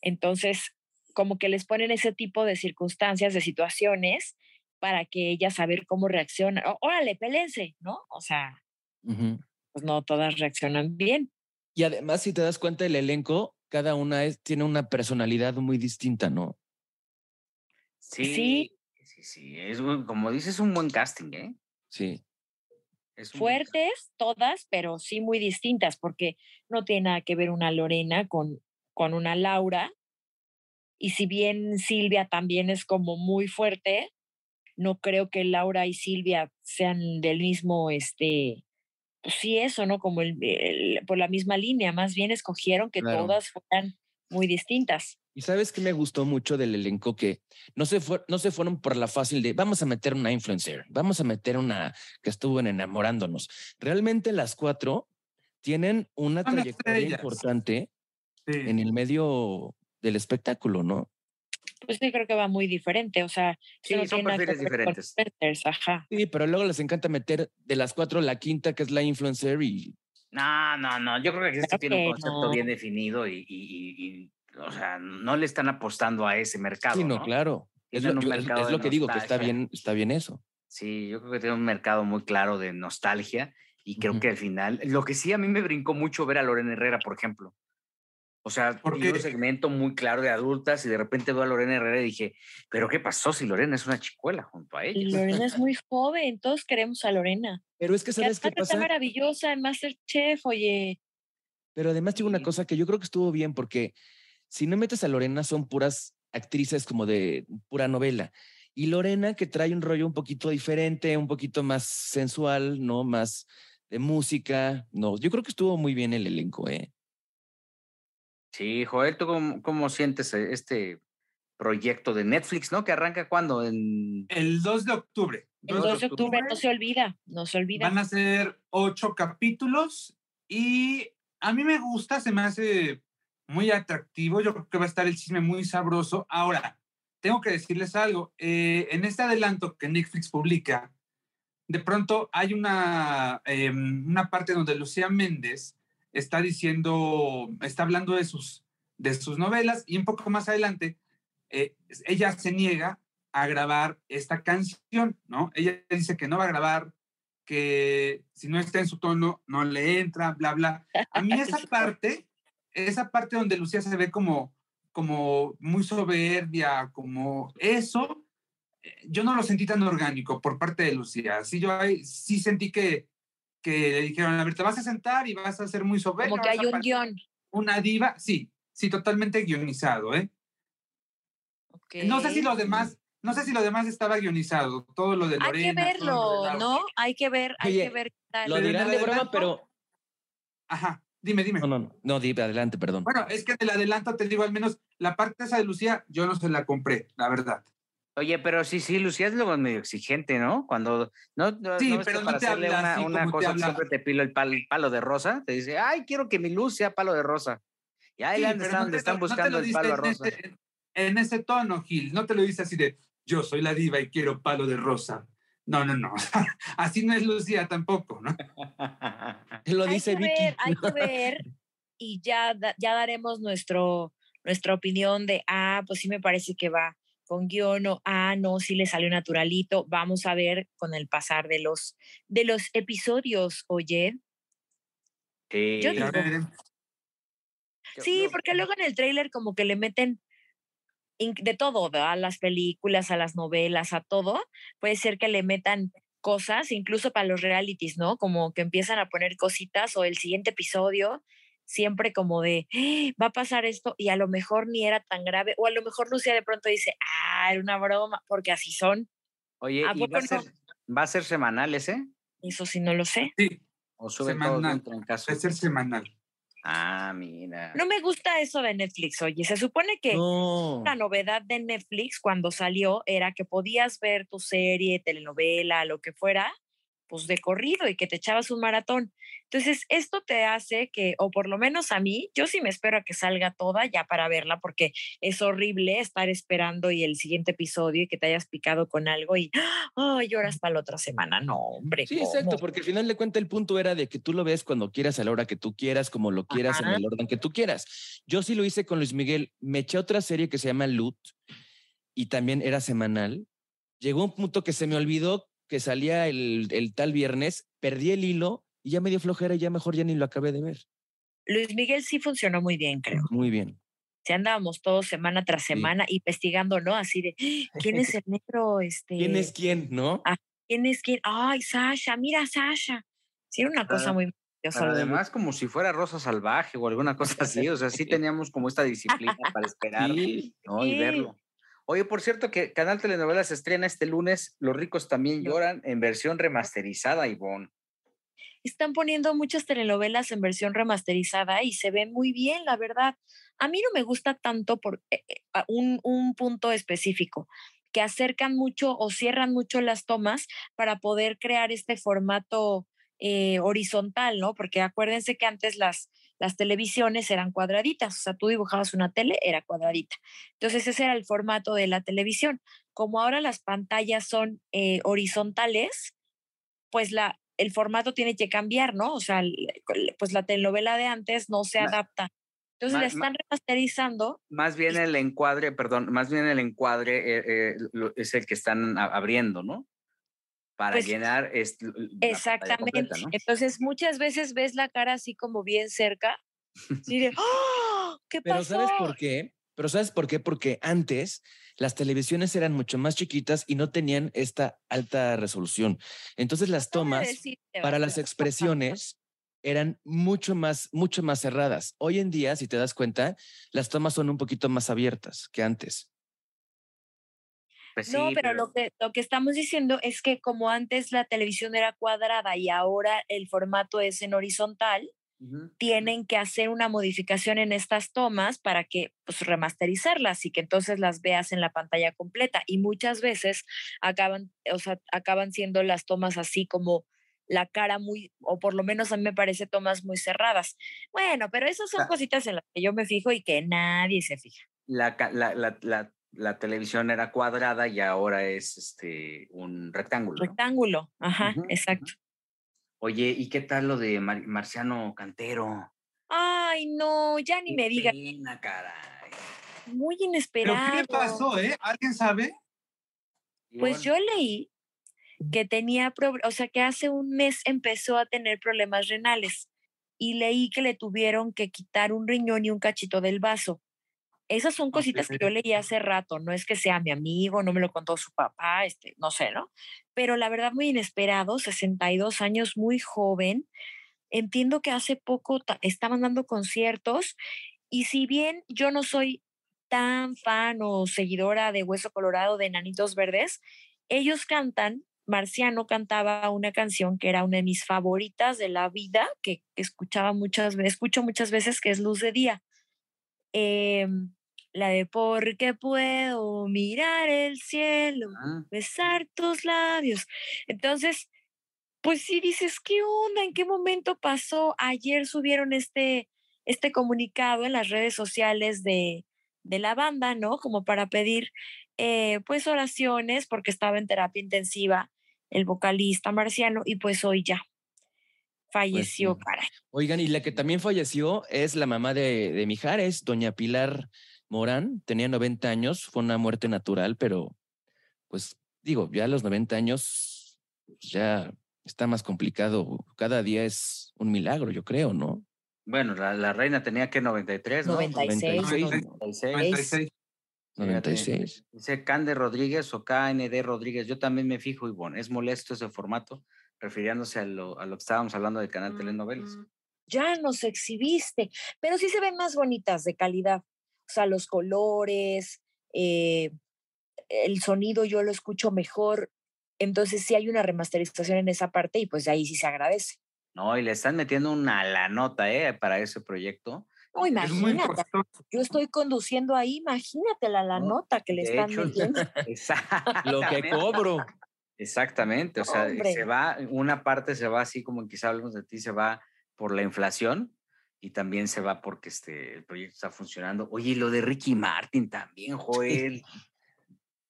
Entonces, como que les ponen ese tipo de circunstancias, de situaciones para que ella saber cómo reacciona. Órale, pelense, ¿no? O sea, pues no todas reaccionan bien. Y además, si te das cuenta, el elenco, cada una es, tiene una personalidad muy distinta, ¿no? Sí, sí, sí, sí. Es, como dices, un buen casting, ¿eh? Sí. Fuertes todas, pero sí muy distintas, porque no tiene nada que ver una Lorena con, con una Laura. Y si bien Silvia también es como muy fuerte, no creo que Laura y Silvia sean del mismo, este, pues sí, eso, ¿no? Como el, por la misma línea, más bien escogieron que todas fueran muy distintas. Y sabes que me gustó mucho del elenco que no se, fue, no se fueron por la fácil de vamos a meter una influencer, vamos a meter una que estuvo enamorándonos. Realmente las cuatro tienen una trayectoria importante en el medio del espectáculo, ¿no? Pues sí, creo que va muy diferente. O sea, sí, son perfiles diferentes. Sí, pero luego les encanta meter de las cuatro la quinta, que es la influencer y. No, no, no. Yo creo que este tiene un concepto bien definido y, y, o sea, no le están apostando a ese mercado. Sí, no, claro. Es lo, es lo, que digo, que está bien, está bien eso. Sí, yo creo que tiene un mercado muy claro de nostalgia y creo que al final, lo que sí a mí me brincó mucho ver a Lorena Herrera, por ejemplo. O sea, porque un segmento muy claro de adultas y de repente veo a Lorena Herrera y dije, ¿pero qué pasó si Lorena es una chicuela junto a ella? Lorena es muy joven, todos queremos a Lorena. Pero es que sabes qué pasa. Está maravillosa en Masterchef, oye. Pero además tengo una cosa que yo creo que estuvo bien porque si no metes a Lorena son puras actrices como de pura novela. Y Lorena que trae un rollo un poquito diferente, un poquito más sensual, ¿no? Más de música. No, yo creo que estuvo muy bien el elenco, ¿eh? Sí, Joel, ¿tú cómo, sientes e, este proyecto de Netflix, ¿no? Que arranca cuándo? En... El 2 de octubre. El 2 de octubre, no se olvida, no se olvida. Van a ser ocho capítulos y a mí me gusta, se me hace muy atractivo. Yo creo que va a estar el chisme muy sabroso. Ahora, tengo que decirles algo. Eh, en este adelanto que Netflix publica, de pronto hay una, em, una parte donde Lucía Méndez está diciendo, está hablando de sus, de sus novelas y un poco más adelante, eh, ella se niega a grabar esta canción, ¿no? Ella dice que no va a grabar, que si no está en su tono, no le entra, bla, bla. A mí esa parte, esa parte donde Lucía se ve como, como muy soberbia, como eso, eh, yo no lo sentí tan orgánico por parte de Lucía. Sí, yo sí sentí que, que le dijeron, a ver, te vas a sentar y vas a ser muy soberbia. Como que hay un guion. Una diva, sí, sí, totalmente guionizado, ¿eh? No sé si los demás, no sé si lo demás estaba guionizado, todo lo de Lorena. Hay que verlo, ¿no? Hay que ver, hay que ver. Lo dirán de broma, pero... Ajá, dime, dime. No, no, no, no, dime, adelante, perdón. Bueno, es que en el adelanto te digo, al menos la parte esa de Lucía, yo no se la compré, la verdad. Oye, pero sí, sí, Lucía es luego medio exigente, ¿no? Cuando, no, no sí, pero no te hacerle una, una cosa, siempre te pilo el palo, de rosa, te dice, ay, quiero que mi luz sea palo de rosa. Y ahí están, están buscando el palo de rosa. en ese tono, Gil, no te lo dice así de, yo soy la diva y quiero palo de rosa. No, no, no. Así no es Lucía tampoco, ¿no? Lo dice hay que Vicky. Ver, hay que ver y ya, ya daremos nuestro, nuestra opinión de, ah, pues sí me parece que va con guion o, ah, no, sí le salió naturalito. Vamos a ver con el pasar de los, de los episodios, oye. Sí, sí, porque luego en el tráiler como que le meten de todo, a las películas, a las novelas, a todo, puede ser que le metan cosas, incluso para los realities, ¿no? Como que empiezan a poner cositas o el siguiente episodio, siempre como de, ¡Ah! va a pasar esto y a lo mejor ni era tan grave, o a lo mejor Lucia de pronto dice, ah, era una broma, porque así son. Oye, ¿y va, a ser, va a ser semanal ese? Eso sí no lo sé. Sí. O sube semanal. en caso. Va a ser semanal. Ah, mira. No me gusta eso de Netflix, oye. Se supone que la novedad de Netflix cuando salió era que podías ver tu serie, telenovela, lo que fuera, pues de corrido y que te echabas un maratón. Entonces, esto te hace que, o por lo menos a mí, yo sí me espero a que salga toda ya para verla, porque es horrible estar esperando y el siguiente episodio y que te hayas picado con algo y, oh, lloras para la otra semana. No, hombre. Sí, exacto, porque al final de cuentas el punto era de que tú lo ves cuando quieras, a la hora que tú quieras, como lo quieras, en el orden que tú quieras. Yo sí lo hice con Luis Miguel. Me eché otra serie que se llama Loot y también era semanal. Llegó un punto que se me olvidó que salía el, el tal viernes, perdí el hilo y ya me dio flojera y ya mejor ya ni lo acabé de ver. Luis Miguel sí funcionó muy bien, creo. Muy bien. Se andábamos todos semana tras semana investigando, ¿no? Así de, ¿quién es el negro? Este... ¿Quién es quién, no? Ah, ¿Quién es quién? Ay, Sasha, mira Sasha. Sí, era una cosa muy Además, como si fuera Rosa Salvaje o alguna cosa así, o sea, sí teníamos como esta disciplina para esperar ¿no? y verlo. Oye, por cierto, que Canal Telenovelas estrena este lunes, Los ricos también lloran en versión remasterizada, Ivonne. Están poniendo muchas telenovelas en versión remasterizada y se ve muy bien, la verdad. A mí no me gusta tanto por eh, eh, un, un punto específico, que acercan mucho o cierran mucho las tomas para poder crear este formato eh, horizontal, ¿no? Porque acuérdense que antes las, las televisiones eran cuadraditas, o sea, tú dibujabas una tele, era cuadradita. Entonces ese era el formato de la televisión. Como ahora las pantallas son eh, horizontales, pues la, el formato tiene que cambiar, ¿no? O sea, pues la telenovela de antes no se adapta. Entonces la están remasterizando. Más bien el encuadre, perdón, más bien el encuadre eh, es el que están abriendo, ¿no? Para pues llenar. exactamente. Entonces, muchas veces ves la cara así como bien cerca. Y de, ¡Oh! ¿Qué Pero ¿sabes por qué? Pero ¿sabes por qué? Porque antes las televisiones eran mucho más chiquitas y no tenían esta alta resolución. Entonces las tomas para las expresiones eran mucho más, mucho más cerradas. Hoy en día, si te das cuenta, las tomas son un poquito más abiertas que antes. Pues no, pero, Lo, que, lo que estamos diciendo es que como antes la televisión era cuadrada y ahora el formato es en horizontal, tienen que hacer una modificación en estas tomas para que pues, remasterizarlas y que entonces las veas en la pantalla completa. Y muchas veces acaban, o sea, acaban siendo las tomas así como la cara muy, o por lo menos a mí me parece tomas muy cerradas. Bueno, pero esas son Ah. cositas en las que yo me fijo y que nadie se fija. La, la, la, la, la televisión era cuadrada y ahora es este un rectángulo. Rectángulo, ajá, exacto. Oye, ¿y qué tal lo de Mar- Marciano Cantero? Ay, no, ya ni Qué me digas, pena, caray. muy ¿Pero inesperado. qué le pasó, eh? ¿Alguien sabe? Pues yo leí que tenía, o sea, que hace un mes empezó a tener problemas renales y leí que le tuvieron que quitar un riñón y un cachito del vaso. Esas son cositas que yo leí hace rato, no es que sea mi amigo, no me lo contó su papá, este, no sé, ¿no? Pero la verdad muy inesperado, 62 años, muy joven. Entiendo que hace poco ta- estaban dando conciertos y si bien yo no soy tan fan o seguidora de Hueso Colorado de Nanitos Verdes, ellos cantan, Marciano cantaba una canción que era una de mis favoritas de la vida, que escuchaba muchas veces, escucho muchas veces, que es Luz de Día. Em, la de porque puedo mirar el cielo, Ah, besar tus labios. Entonces, pues sí dices, ¿qué onda? ¿En qué momento pasó? Ayer subieron este, este comunicado en las redes sociales de, de la banda, ¿no? Como para pedir, eh, pues, oraciones, porque estaba en terapia intensiva el vocalista marciano, y pues hoy ya falleció, sí. caray. Oigan, y la que también falleció es la mamá de, de Mijares, doña Pilar Morán, tenía 90 años, fue una muerte natural, pero pues digo, ya a los 90 años pues, ya está más complicado. Cada día es un milagro, yo creo, ¿no? Bueno, la, la reina tenía que 93, ¿no? 96, 96, ¿no? 96. 96. Fíjate, 96. Dice Cande Rodríguez o KND Rodríguez. Yo también me fijo, y bueno, es molesto ese formato, refiriéndose a lo, a lo que estábamos hablando del canal Telenovelas. Mm, Ya nos exhibiste, pero sí se ven más bonitas de calidad. O sea, los colores, eh, el sonido yo lo escucho mejor. Entonces sí hay una remasterización en esa parte y pues de ahí sí se agradece. No, y le están metiendo una la nota, ¿eh? Para ese proyecto. No, imagínate, yo estoy conduciendo ahí, imagínate la, la No, nota que le están hecho, metiendo. Lo que cobro. Exactamente, o sea, Hombre. se va, una parte se va así como quizá hablamos de ti, se va por la inflación y también se va porque este, el proyecto está funcionando. Oye, y lo de Ricky Martin también, Joel.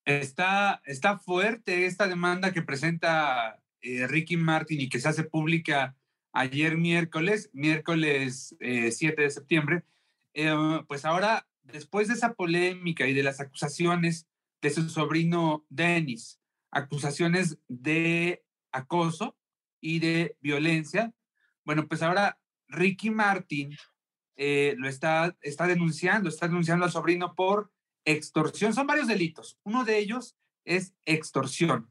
Está, está fuerte esta demanda que presenta eh, Ricky Martin y que se hace pública ayer miércoles, miércoles eh, 7 de septiembre. Eh, pues ahora, después de esa polémica y de las acusaciones de su sobrino Dennis, acusaciones de acoso y de violencia, bueno, pues ahora Ricky Martin eh, lo está, está denunciando, está denunciando al sobrino por extorsión. Son varios delitos. Uno de ellos es extorsión.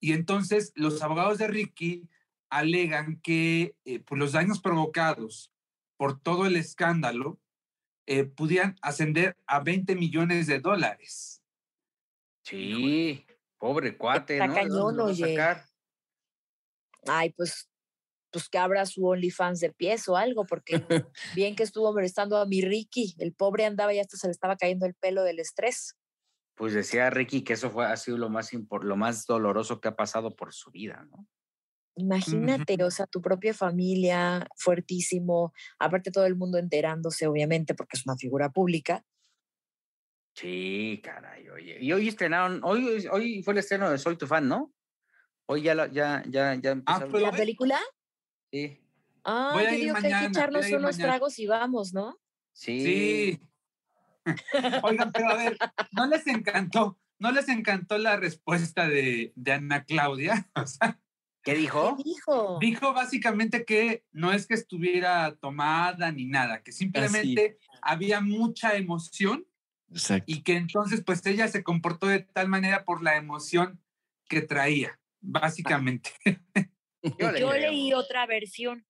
Y entonces los abogados de Ricky alegan que eh, pues los daños provocados por todo el escándalo eh, pudieran ascender a 20 millones de dólares. Sí, pobre cuate, Está ¿no? ¿De cañón, oye. sacar? Ay, pues, pues que abra su OnlyFans de pies o algo, porque bien que estuvo molestando a mi Ricky, el pobre andaba y hasta se le estaba cayendo el pelo del estrés. Pues decía Ricky que eso fue, ha sido lo más, lo más doloroso que ha pasado por su vida, ¿no? Imagínate, o sea, tu propia familia, fuertísimo, aparte todo el mundo enterándose, obviamente, porque es una figura pública. Sí, caray, oye. Y hoy estrenaron, hoy, hoy fue el estreno de Soy tu fan, ¿no? Hoy ya, la- ya, ya, ya empezaron. fue ¿La hoy? película? Sí, Ah, Voy a yo ir digo que hay que echarnos unos mañana. tragos y vamos, ¿no? sí. Sí. Oigan, pero a ver, ¿no les encantó? ¿No les encantó la respuesta de, de Ana Claudia? O sea, ¿Qué ¿Qué dijo? dijo? dijo básicamente que no es que estuviera tomada ni nada, que simplemente había mucha emoción Exacto. y que entonces pues ella se comportó de tal manera por la emoción que traía, básicamente. Yo le Yo creo. leí otra versión.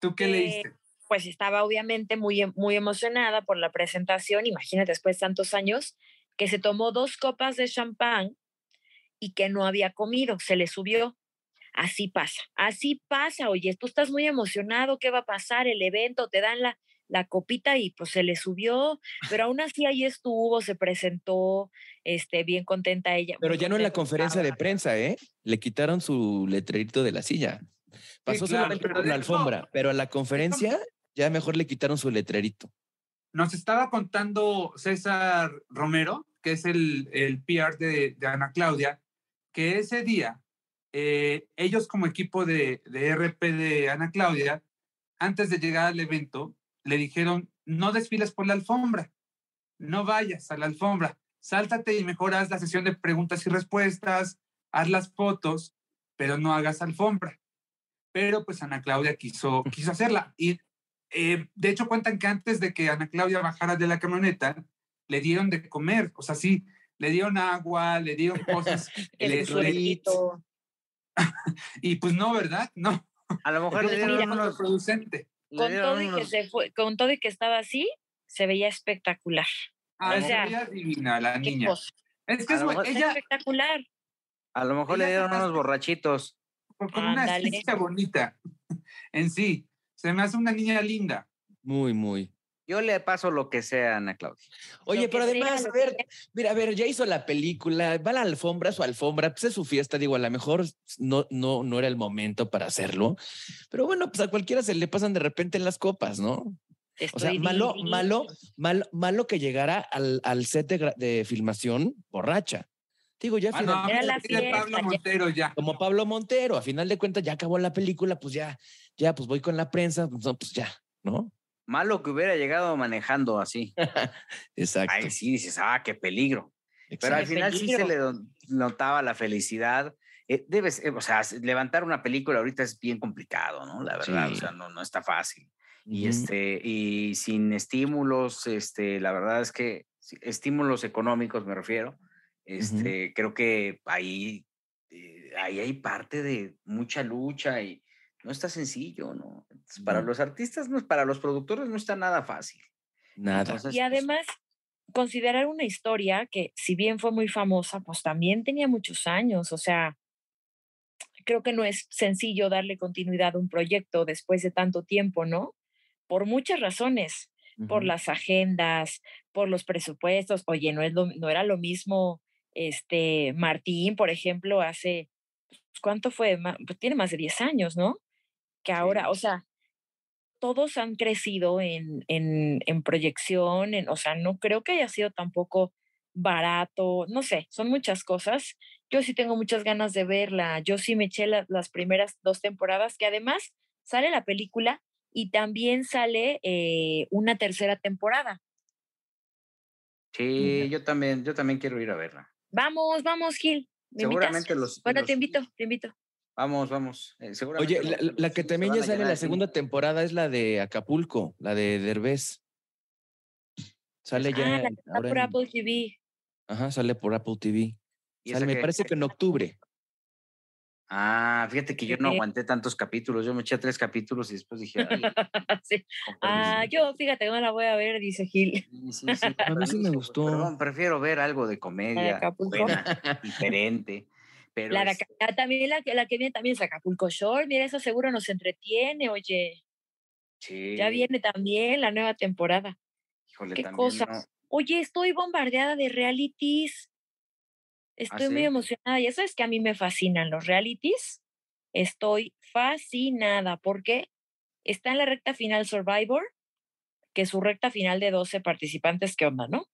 ¿Tú qué leíste? pues estaba obviamente muy, em- muy emocionada por la presentación, imagínate después de tantos años, que se tomó dos copas de champán y que no había comido, se le subió. Así pasa, así pasa, oye, tú estás muy emocionado, ¿qué va a pasar? El evento, te dan la, la copita y pues se le subió, pero aún así ahí estuvo, se presentó, este, bien contenta ella. Pero ya no en la conferencia de prensa, ¿eh? Le quitaron su letrerito de la silla. Pasó claro, solamente pero por la no, alfombra, pero a la conferencia ya mejor le quitaron su letrerito. Nos estaba contando César Romero, que es el, el PR de, de Ana Claudia, que ese día eh, ellos como equipo de, de RP de Ana Claudia, antes de llegar al evento, le dijeron, no desfiles por la alfombra, no vayas a la alfombra, sáltate y mejor haz la sesión de preguntas y respuestas, haz las fotos, pero no hagas alfombra. Pero pues Ana Claudia quiso, quiso hacerla. Y eh, de hecho cuentan que antes de que Ana Claudia bajara de la camioneta, le dieron de comer, o sea, sí, le dieron agua, le dieron cosas. El le- le- suelito. y pues no, ¿verdad? No. A lo mejor le dieron unos. producente. Con todo, y que se fue, con todo y que estaba así, se veía espectacular. Ah, O sea, divina, la niña. cosa. Es que es mejor- ella, espectacular. A lo mejor le dieron unos borrachitos. con una esencia bonita en sí. Se me hace una niña linda. Muy, muy. Yo le paso lo que sea, Ana Claudia. Oye, pero además, a ver, mira, a ver, ya hizo la película, va a la alfombra, su alfombra, pues es su fiesta, digo, a lo mejor no, no, no era el momento para hacerlo, pero bueno, pues a cualquiera se le pasan de repente en las copas, ¿no? O sea, malo, malo, malo, malo que llegara al, al set de, de filmación borracha. Digo, ya Ah, final- no, Era la así de fiesta, Pablo. Montero ya. como Pablo Montero, a final de cuentas ya acabó la película, pues ya, ya, pues voy con la prensa, pues, no, pues ya, ¿no? Malo que hubiera llegado manejando así. Exacto. Ay, sí, dices, ah, qué peligro. Pero al exacto. final sí se le notaba la felicidad. Eh, debes, eh, o sea, levantar una película ahorita es bien complicado, ¿no? La verdad, o Sí. sea, no, no está fácil. Y este, y sin estímulos, este, la verdad es que estímulos económicos me refiero. Este, creo que ahí, eh, ahí hay parte de mucha lucha y no está sencillo, ¿no? Entonces, para No. los artistas, no, para los productores no está nada fácil. Nada. Entonces, Y pues, además, considerar una historia que, si bien fue muy famosa, pues también tenía muchos años. O sea, creo que no es sencillo darle continuidad a un proyecto después de tanto tiempo, ¿no? Por muchas razones, por las agendas, por los presupuestos. Oye, no, es lo- no era lo mismo, este, Martín, por ejemplo, hace, pues, ¿cuánto fue? Pues tiene más de 10 años, ¿no? Que ahora, Sí. o sea, todos han crecido en, en, en proyección, en, o sea, no creo que haya sido tampoco barato, no sé, son muchas cosas. Yo sí tengo muchas ganas de verla, yo sí me eché la- las primeras dos temporadas, que además sale la película y también sale eh, una tercera temporada. Sí, yo también, yo también quiero ir a verla. Vamos, vamos, Gil. ¿Me invitas? Seguramente los. Bueno, los- te invito, te invito. Vamos, vamos. eh, seguramente Oye, la, la- la que también ya sale llenar la segunda temporada es la de Acapulco, la de Derbez. Sale ya Ah, la en- que está ahora por en- Apple TV. ajá, sale por Apple TV. ¿Y Sale, me qué? parece que en octubre. Ah, fíjate que yo no aguanté tantos capítulos. Yo me eché tres capítulos y después dije. "Ay, Sí. Ah, permiso". yo, fíjate, no la voy a ver, dice Gil. Sí, sí, A mí sí me pues, gustó. Perdón, prefiero ver algo de comedia Acapulco. buena, diferente. Pero La Aca- ah, también la, que- la que viene también es Acapulco Shore. Mira, eso seguro nos entretiene, oye. sí, Ya viene también la nueva temporada. híjole, qué cosa. ¿no? Oye, estoy bombardeada de realities. Estoy muy ¿sí? emocionada. Ya sabes que a mí me fascinan los realities. Estoy fascinada porque está en la recta final Survivor, que es su recta final de 12 participantes. ¿Qué onda, no?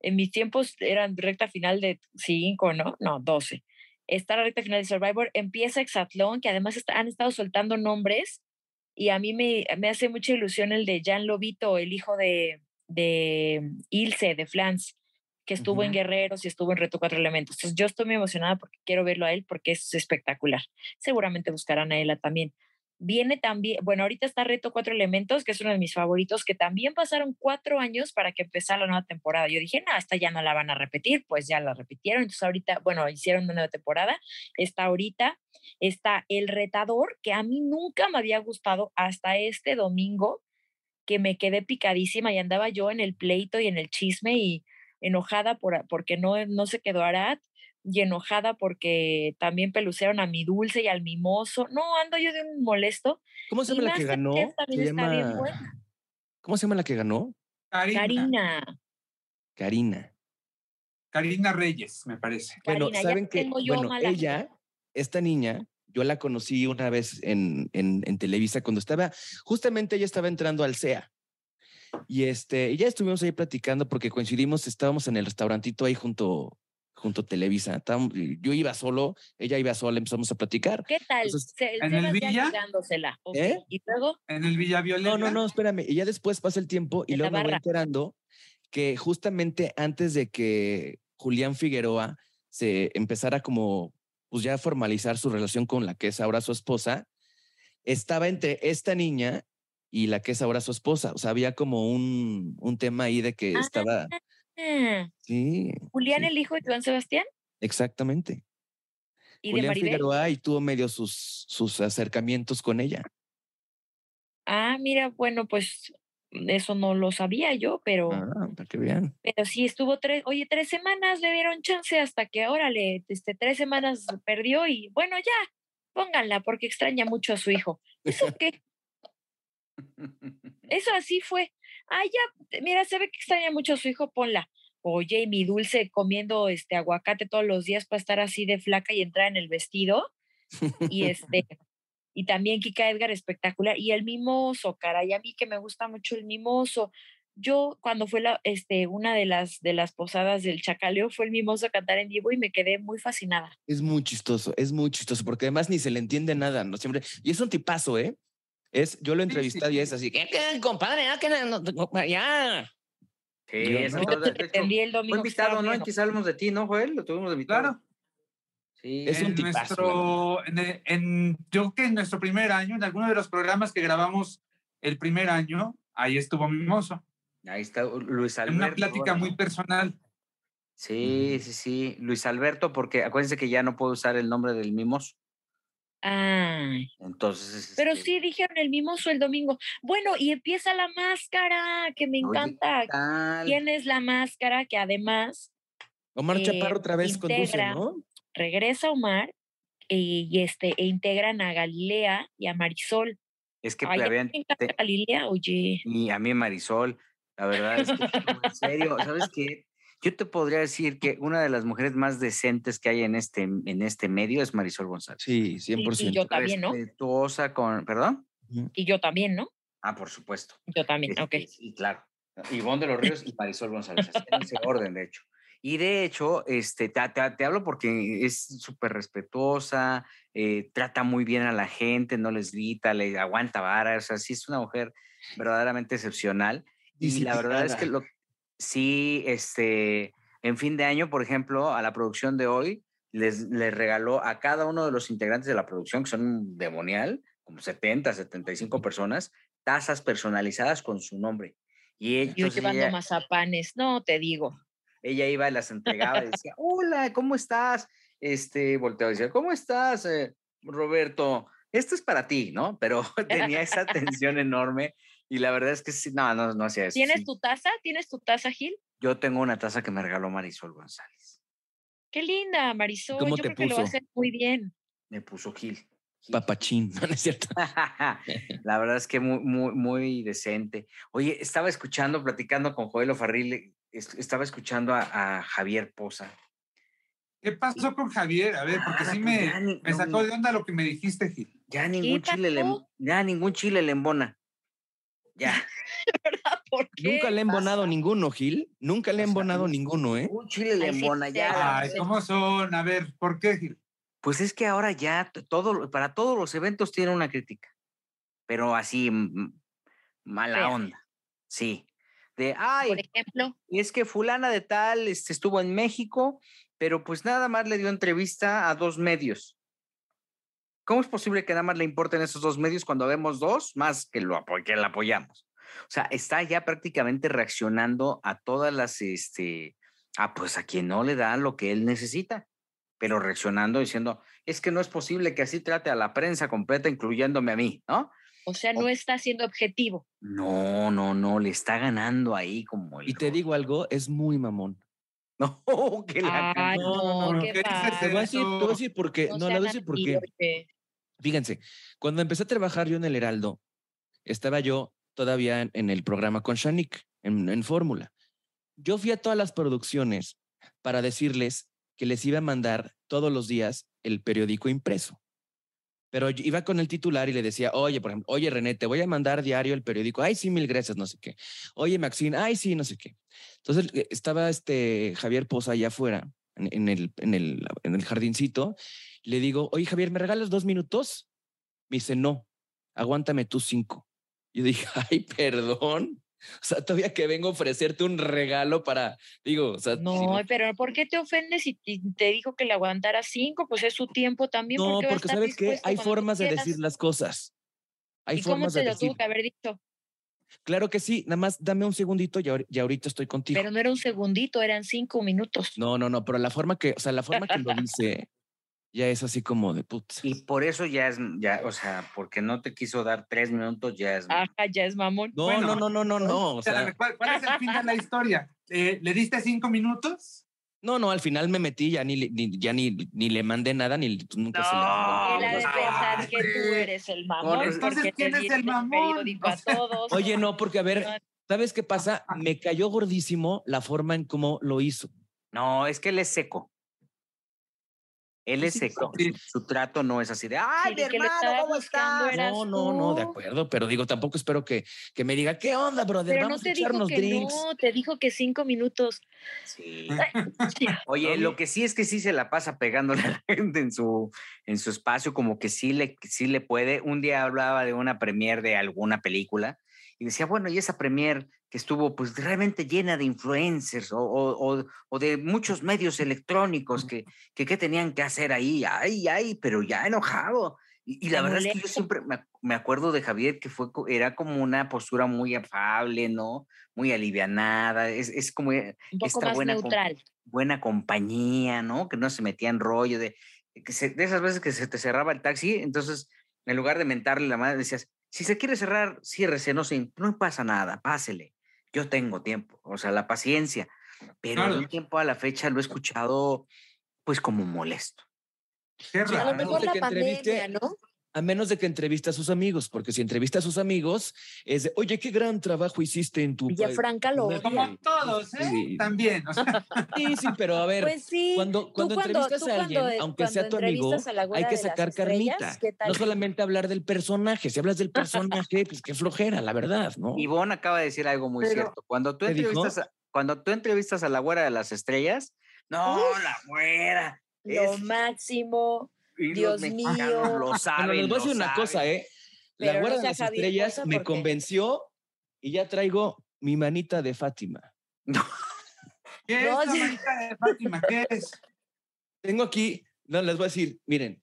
En mis tiempos eran recta final de 5, ¿no? No, 12. Está la recta final de Survivor. Empieza Exatlón, que además está- han estado soltando nombres. Y a mí me, me hace mucha ilusión el de Jan Lobito, el hijo de, de Ilse, de Flans, que estuvo en. Guerreros y estuvo en Reto Cuatro Elementos. Entonces, yo estoy muy emocionada porque quiero verlo a él porque es espectacular. Seguramente buscarán a ella también. Viene también, bueno, ahorita está Reto Cuatro Elementos, que es uno de mis favoritos, que también pasaron cuatro años para que empezara la nueva temporada. Yo dije, no, ya no la van a repetir, pues ya la repitieron. Entonces, ahorita, bueno, hicieron una nueva temporada. Está ahorita, está El Retador, que a mí nunca me había gustado hasta este domingo, que me quedé picadísima y andaba yo en el pleito y en el chisme y enojada por, porque no, no se quedó Arad y enojada porque también pelucearon a mi dulce y al mimoso. No, ando yo de un molesto. ¿Cómo se Y llama la que ganó? Se llama. ¿Cómo se llama la que ganó? Karina. Karina. Karina. Karina Reyes, me parece. Bueno, Karina, ¿saben yo Bueno, ella, esta niña, yo la conocí una vez en, en, en Televisa cuando estaba, justamente ella estaba entrando al CEA. Y este, y ya estuvimos ahí platicando porque coincidimos, estábamos en el restaurantito ahí junto, junto a Televisa. Estábamos- yo iba solo, ella iba sola, empezamos a platicar. ¿Qué tal? Entonces, Se- ¿en el Villa? ¿Eh? Y luego, En el Villa Violeta. No, no, no, espérame. Y ya después pasa el tiempo y luego me voy enterando que justamente antes de que Julián Figueroa se empezara como, pues ya a formalizar su relación con la que es ahora su esposa, estaba entre esta niña y la que es ahora su esposa. O sea, había como un, un tema ahí de que Ah. estaba, ah, sí, Julián, sí. el hijo de Joan Sebastián exactamente. y Julián. Figueroa y tuvo medio sus, sus acercamientos con ella. Ah, mira, bueno, pues eso no lo sabía yo, pero, Ah, pero sí estuvo tres, oye, tres semanas le dieron chance hasta que, órale, este, tres semanas perdió y bueno, ya, pónganla porque extraña mucho a su hijo. ¿Eso qué? Eso así fue. Ah, ya, mira, se ve que extraña mucho a su hijo, ponla. Oye, mi dulce comiendo este aguacate todos los días para estar así de flaca y entrar en el vestido. Y este, y también Kika Edgar espectacular. Y el mimoso, caray, a mí que me gusta mucho el mimoso. Yo, cuando fue la, este, una de las, de las posadas del Chacaleo, fue el mimoso a cantar en vivo y me quedé muy fascinada. Es muy chistoso, es muy chistoso, porque además ni se le entiende nada, ¿no? Siempre, y es un tipazo, ¿eh? Es, yo lo he Sí, sí, entrevistado y es sí. así, ¿qué, qué, compadre? Ya, que no- no- ya. Sí, Yo eso no. todo, Entendí el domingo. Fue que invitado, ¿no? En hablamos de ti, ¿no, Joel? Lo tuvimos de invitado. Claro. Sí. Es un en tipazo, la nuestro, en, el- en- yo creo que en nuestro primer año, en alguno de los programas que grabamos el primer año, ahí estuvo Mimoso. Ahí está Luis En Alberto. una plática bueno. muy personal. Sí, sí, sí. Luis Alberto, porque acuérdense que ya no puedo usar el nombre del mimoso. Ay, Entonces. pero este, sí dijeron el mimoso el domingo. Bueno, y empieza la máscara, que me oye, encanta. ¿qué tal? ¿Quién es la máscara? Que además Omar Eh, Chaparro otra vez conduce, ¿no? regresa Omar y, y este, e integran a Galilea y a Marisol. Es que Ay, a mí habían- me encanta te- Galilea, oye. y a mí Marisol, la verdad es que, no, en serio, ¿sabes qué? Yo te podría decir que una de las mujeres más decentes que hay en este, en este medio es Marisol González. Sí, 100%. y yo también, ¿no? Respetuosa con, ¿perdón? Y yo también, ¿no? Ah, por supuesto. Yo también, ok. Este, Y claro, Ivonne de los Ríos y Marisol González, así en ese orden, de hecho. Y de hecho, este, te, te- te hablo porque es súper respetuosa, eh, trata muy bien a la gente, no les grita, le aguanta vara, o sea, sí es una mujer verdaderamente excepcional. Y la verdad es que lo, sí, este, en fin de año, por ejemplo, a la producción de hoy, les, les regaló a cada uno de los integrantes de la producción, que son demonial, como 70, 75 personas, tazas personalizadas con su nombre. Y Yo entonces llevando ella, mazapanes, no te digo. ella iba y las entregaba y decía, hola, ¿cómo estás? Este, volteaba y decía, ¿cómo estás, eh, Roberto? Esto es para ti, ¿no? Pero tenía esa atención enorme y la verdad es que sí, no, no, no hacía eso. ¿Tienes sí. tu taza? ¿Tienes tu taza, Gil? Yo tengo una taza que me regaló Marisol González. Qué linda, Marisol. cómo Yo te creo que lo va a puso? hacer muy bien. Me puso Gil. Gil. Papachín, ¿no es cierto? La verdad es que muy, muy, muy decente. Oye, estaba escuchando, platicando con Joel Farril, estaba escuchando a, a Javier Poza. ¿Qué pasó con Javier? A ver, porque sí Ah, me, ya ni- me sacó de onda lo que me dijiste, Gil. Ya ningún chile le, pasó? ya ningún chile le embona. Ya, ¿Verdad? ¿Por qué? Nunca le he embonado ninguno, Gil. Nunca le he O sea, embonado un- ninguno, ¿eh? ningún chile le embona ya. Ay. ¿cómo son? A ver, ¿por qué, Gil? Pues es que ahora ya todo, para todos los eventos tiene una crítica, pero así mala Fea. onda. Sí. De, ay, Por ejemplo, es que fulana de tal este, estuvo en México, pero pues nada más le dio entrevista a dos medios. ¿Cómo es posible que nada más le importen esos dos medios cuando vemos dos más que, lo que la apoyamos? O sea, está ya prácticamente reaccionando a todas las, este, a pues a quien no le da lo que él necesita, pero reaccionando diciendo, es que no es posible que así trate a la prensa completa, incluyéndome a mí, ¿no? o sea, no está siendo objetivo. No, no, no, le está ganando ahí como el... Y te digo algo, es muy mamón. No, que la Ay, no, no, no, no, qué ¿qué dices padre. Te voy a decir, te voy a decir por qué. No, le voy a decir por qué. Fíjense, cuando empecé a trabajar yo en el Heraldo, estaba yo todavía en, el programa con Shanik, en, en Fórmula. Yo fui a todas las producciones para decirles que les iba a mandar todos los días el periódico impreso. Pero iba con el titular y le decía, oye, por ejemplo, oye, René, te voy a mandar diario el periódico. Ay, sí, mil gracias, no sé qué. Oye, Maxine, ay, sí, no sé qué. Entonces eh, estaba este Javier Poza allá afuera, en, el, en, el, en el jardincito. Le digo, oye, Javier, ¿me regalas dos minutos? Me dice, no, aguántame tú cinco. Yo dije, ay, perdón. O sea, todavía que vengo a ofrecerte un regalo para, digo, o sea. No, pero ¿por qué te ofendes si te dijo que le aguantara cinco? Pues es su tiempo también. No, porque sabes que hay formas de decir las cosas. Hay ¿Y formas cómo te lo tuvo que haber dicho? Claro que sí, nada más dame un segundito y, ahorita estoy contigo. Pero no era un segundito, eran cinco minutos. No, no, no, pero la forma que, o sea, la forma que lo dice, ya es así como de putz. Y por eso ya es, ya, o sea, porque no te quiso dar tres minutos, ya es. Ajá, ya es mamón. No, no, no, no, no, no. O sea, ¿cuál, es el fin de la historia? Eh, ¿Le diste cinco minutos? No, no, al final me metí, ya ni, ya ni, ni le mandé nada, ni nunca se le Él de pensar que tú eres el mamón. Entonces, ¿quién es el mamón? A todos. Oye, no, porque a ver, ¿sabes qué pasa? Me cayó gordísimo la forma en cómo lo hizo. No, es que él es seco. Él es seco. Su trato no es así de, ay, mi hermano, ¿cómo estás? No, no, no, de acuerdo, pero digo, tampoco espero que, que me diga, ¿qué onda, brother? Pero Vamos no te a echarnos dijo que drinks. no, te dijo que cinco minutos. Sí. Oye, lo que sí es que sí se la pasa pegándole a la gente en su, en su espacio, como que sí le, sí le puede. Un día hablaba de una premier de alguna película y decía, bueno, y esa premier que estuvo pues realmente llena de influencers o, o, de muchos medios electrónicos que, que, tenían que hacer ahí, ay, ay, pero ya enojado. Y, la verdad es que yo siempre me, acuerdo de Javier que fue, era como una postura muy afable, ¿no? Muy alivianada, es, es como Un poco más buena, neutral. buena compañía, ¿no? Que no se metía en rollo de, que de esas veces que se te cerraba el taxi, entonces en lugar de mentarle la madre decías, si se quiere cerrar, ciérrese, no, se, no pasa nada, pásele yo tengo tiempo, o sea, la paciencia, pero claro. un tiempo a la fecha lo he escuchado pues como molesto. Qué raro. a lo mejor la pandemia, ¿no? A menos de que entrevista a sus amigos, porque si entrevista a sus amigos, es de, oye, qué gran trabajo hiciste en tu Villafranca lo Como todos, ¿eh? También. O sea. Sí, sí, pero a ver, pues sí. cuando, cuando entrevistas a alguien, aunque sea tu amigo, hay que sacar carnita. No solamente hablar del personaje. Si hablas del personaje, pues qué flojera, la verdad, ¿no? Ivonne acaba de decir algo muy pero, cierto. Cuando tú, entrevistas a, cuando tú entrevistas a la güera de las estrellas, no, Uf, la güera. Lo es... máximo. Dios mío. Lo saben, Pero les voy a decir una saben. cosa, ¿eh? La no de las Javier estrellas me porque- convenció y ya traigo mi manita de Fátima. ¿Qué es la manita de Fátima? ¿Qué es? Tengo aquí, no, les voy a decir, miren,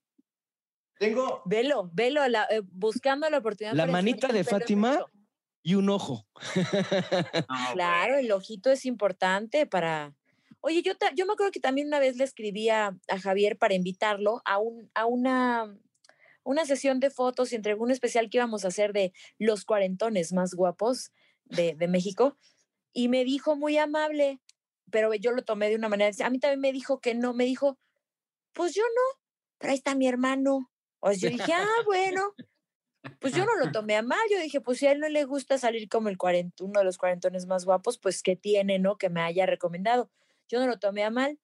tengo Velo, velo, la- eh, buscando la oportunidad. La manita de Fátima. mucho. y un ojo. No, Claro, el ojito es importante para. Oye, yo, yo me acuerdo que también una vez le escribí a, a Javier para invitarlo a, un, a una, una sesión de fotos y entregó un especial que íbamos a hacer de los cuarentones más guapos de, de México. Y me dijo muy amable, pero yo lo tomé de una manera. A mí también me dijo que no, me dijo, pues yo no, pero ahí está mi hermano. O sea, yo dije, ah, bueno. Pues yo no lo tomé a mal, yo dije, pues si a él no le gusta salir como el cuarent- uno de los cuarentones más guapos, pues que tiene, ¿no? Que me haya recomendado. Yo no lo tomé a mal,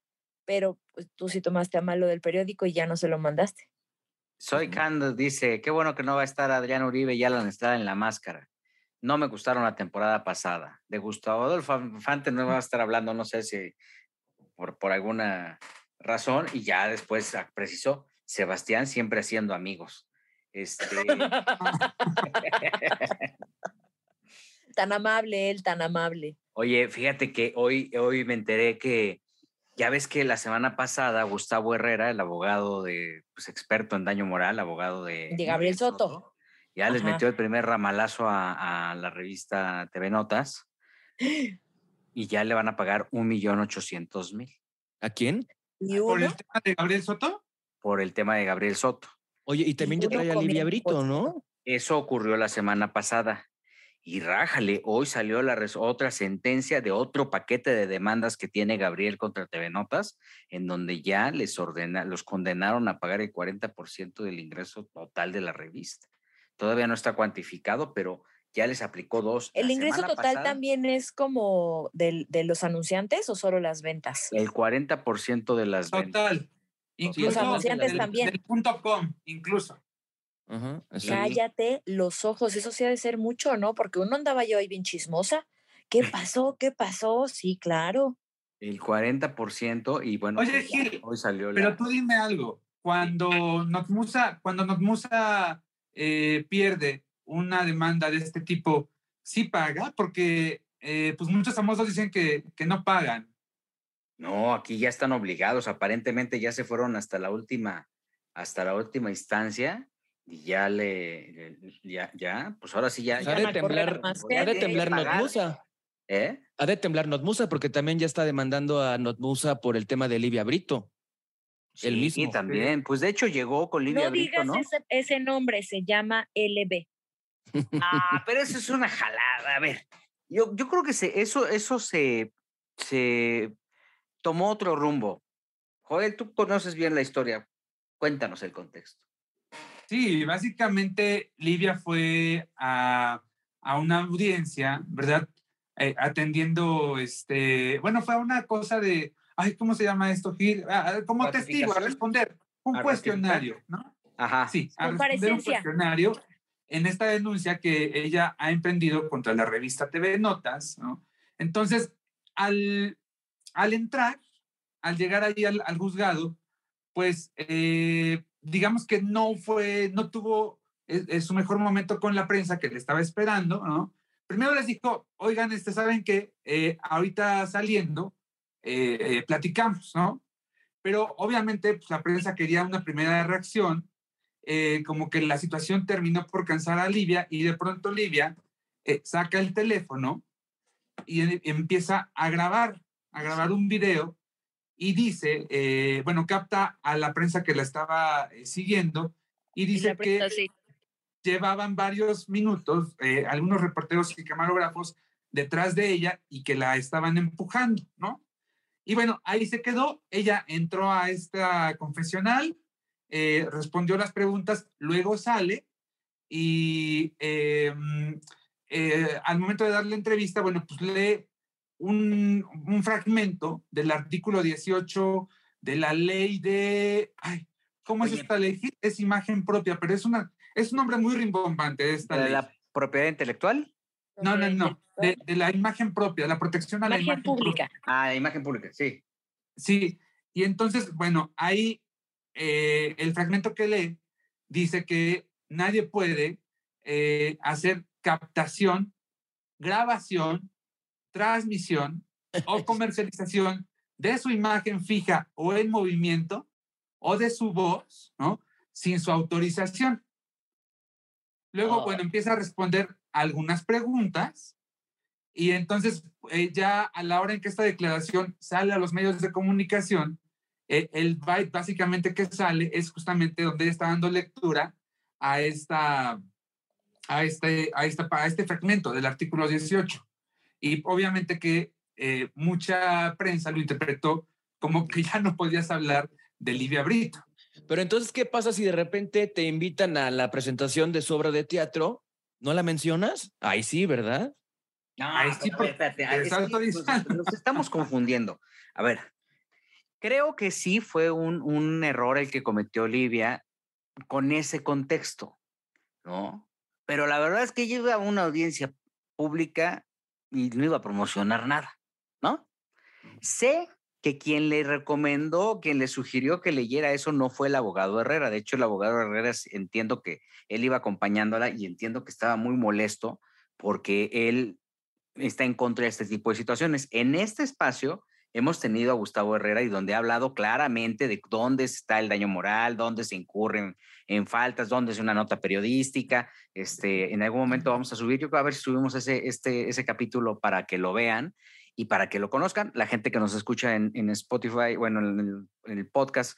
pero pues, tú sí tomaste a mal lo del periódico y ya no se lo mandaste. Soy Candos dice, qué bueno que no va a estar Adrián Uribe y Alan Estrada en la máscara. No me gustaron la temporada pasada. De Gustavo Adolfo Infante no va a estar hablando, no sé si por, por alguna razón, y ya después precisó, Sebastián siempre haciendo amigos. Este, Tan amable él, tan amable. Oye, fíjate que hoy, hoy me enteré que ya ves que la semana pasada Gustavo Herrera, el abogado de, pues experto en daño moral, abogado de, De Gabriel Soto. ya les metió el primer ramalazo a, a la revista TV Notas y ya le van a pagar un millón ochocientos mil ¿A quién? Y ¿Por el tema de Gabriel Soto? por el tema de Gabriel Soto. Oye, y también ya trae a Livia Brito, ¿no? Eso ocurrió la semana pasada. Y rájale, hoy salió la res- otra sentencia de otro paquete de demandas que tiene Gabriel contra TV Notas, en donde ya les ordena, los condenaron a pagar el 40% del ingreso total de la revista. Todavía no está cuantificado, pero ya les aplicó dos. ¿El La ingreso total pasada, también es como del- de los anunciantes o solo las ventas? El 40% de las ventas. Total. Incluso anunciantes del, también. del punto com, incluso. Ajá. Cállate los ojos, eso sí ha de ser mucho, ¿no? Porque uno andaba yo ahí bien chismosa. ¿Qué pasó? ¿Qué pasó? Sí, claro. El 40% y bueno, Oye, pues Gil, hoy salió la... Pero tú dime algo. Cuando Notmusa, cuando Notmusa eh, pierde una demanda de este tipo, ¿sí paga? Porque eh, pues muchos famosos dicen que, que no pagan. No, aquí ya están obligados, aparentemente ya se fueron hasta la última, hasta la última instancia y ya le, le- ya, ya, pues ahora sí ya. Ha ya de temblar, ha de temblar. Notmusa. ¿Eh? Ha de temblar Notmusa porque también ya está demandando a Notmusa por el tema de Livia Brito. El Sí, mismo. también, pues de hecho llegó con Lidia no Brito, digas ¿no? ese, ese nombre, se llama LB. Ah, pero eso es una jalada. A ver, yo, yo creo que se, eso, eso se, se tomó otro rumbo. Joel, tú conoces bien la historia. Cuéntanos el contexto. Sí, básicamente Livia fue a, a una audiencia, ¿verdad? Eh, atendiendo, este, bueno, fue a una cosa de, ay, ¿cómo se llama esto, Gil? Ah, ah, como testigo, a responder un ¿A cuestionario, ¿no? Ajá. Sí, a responder un cuestionario en esta denuncia que ella ha emprendido contra la revista TV Notas, ¿no? Entonces, al, al entrar, al llegar ahí al, al juzgado, pues eh, digamos que no fue, no tuvo eh, eh, su mejor momento con la prensa que le estaba esperando. Primero les dijo, oigan, este, ¿saben que ahorita saliendo, eh, eh, platicamos, ¿no? Pero obviamente pues, la prensa quería una primera reacción, eh, como que la situación terminó por cansar a Livia y de pronto Livia eh, saca el teléfono y empieza a grabar, a grabar un video y dice, eh, bueno, capta a la prensa que la estaba eh, siguiendo y Y dice que prensa sí. llevaban varios minutos, eh, algunos reporteros y camarógrafos detrás de ella y que la estaban empujando, ¿no? Y bueno, ahí se quedó, ella entró a esta confesional, eh, respondió las preguntas, luego sale y mm, eh, al momento de darle la entrevista, bueno, pues lee un, un fragmento del artículo 18 de la ley de... Ay, ¿Cómo es esta ley? Es imagen propia, pero es, una, es un nombre muy rimbombante de esta ¿De ley. la propiedad intelectual? No, no, no, de, de la imagen propia, la protección a la Imagen propia. pública. Ah, imagen pública, sí. Sí, y entonces, bueno, ahí eh, el fragmento que lee dice que nadie puede eh, hacer captación, grabación, transmisión o comercialización de su imagen fija o en movimiento o de su voz, ¿no? Sin su autorización. Luego, Ah. bueno, empieza a responder algunas preguntas y entonces eh, ya a la hora en que esta declaración sale a los medios de comunicación, eh, el byte básicamente que sale es justamente donde está dando lectura a esta a este, a esta, a este fragmento del artículo 18. Y obviamente que eh, mucha prensa lo interpretó como que ya no podías hablar de Livia Brito. Pero entonces, ¿qué pasa si de repente te invitan a la presentación de su obra de teatro? ¿No la mencionas? Ahí sí, ¿verdad? No, Ahí sí, pero espérate, te es está que autorizando. nos, estamos confundiendo. A ver, creo que sí fue un, un error el que cometió Olivia con ese contexto, ¿no? Pero la verdad es que iba a una audiencia pública y no iba a promocionar nada, ¿no? Sé que quien le recomendó, quien le sugirió que leyera eso no fue el abogado Herrera. De hecho, el abogado Herrera entiendo que él iba acompañándola y entiendo que estaba muy molesto porque él está en contra de este tipo de situaciones. En este espacio hemos tenido a Gustavo Herrera y donde ha hablado claramente de dónde está el daño moral, dónde se incurren en faltas, dónde es una nota periodística. Este, en algún momento vamos a subir, yo creo a ver si subimos ese, este, ese capítulo para que lo vean y para que lo conozcan. La gente que nos escucha en, en Spotify, bueno, en el, en el podcast,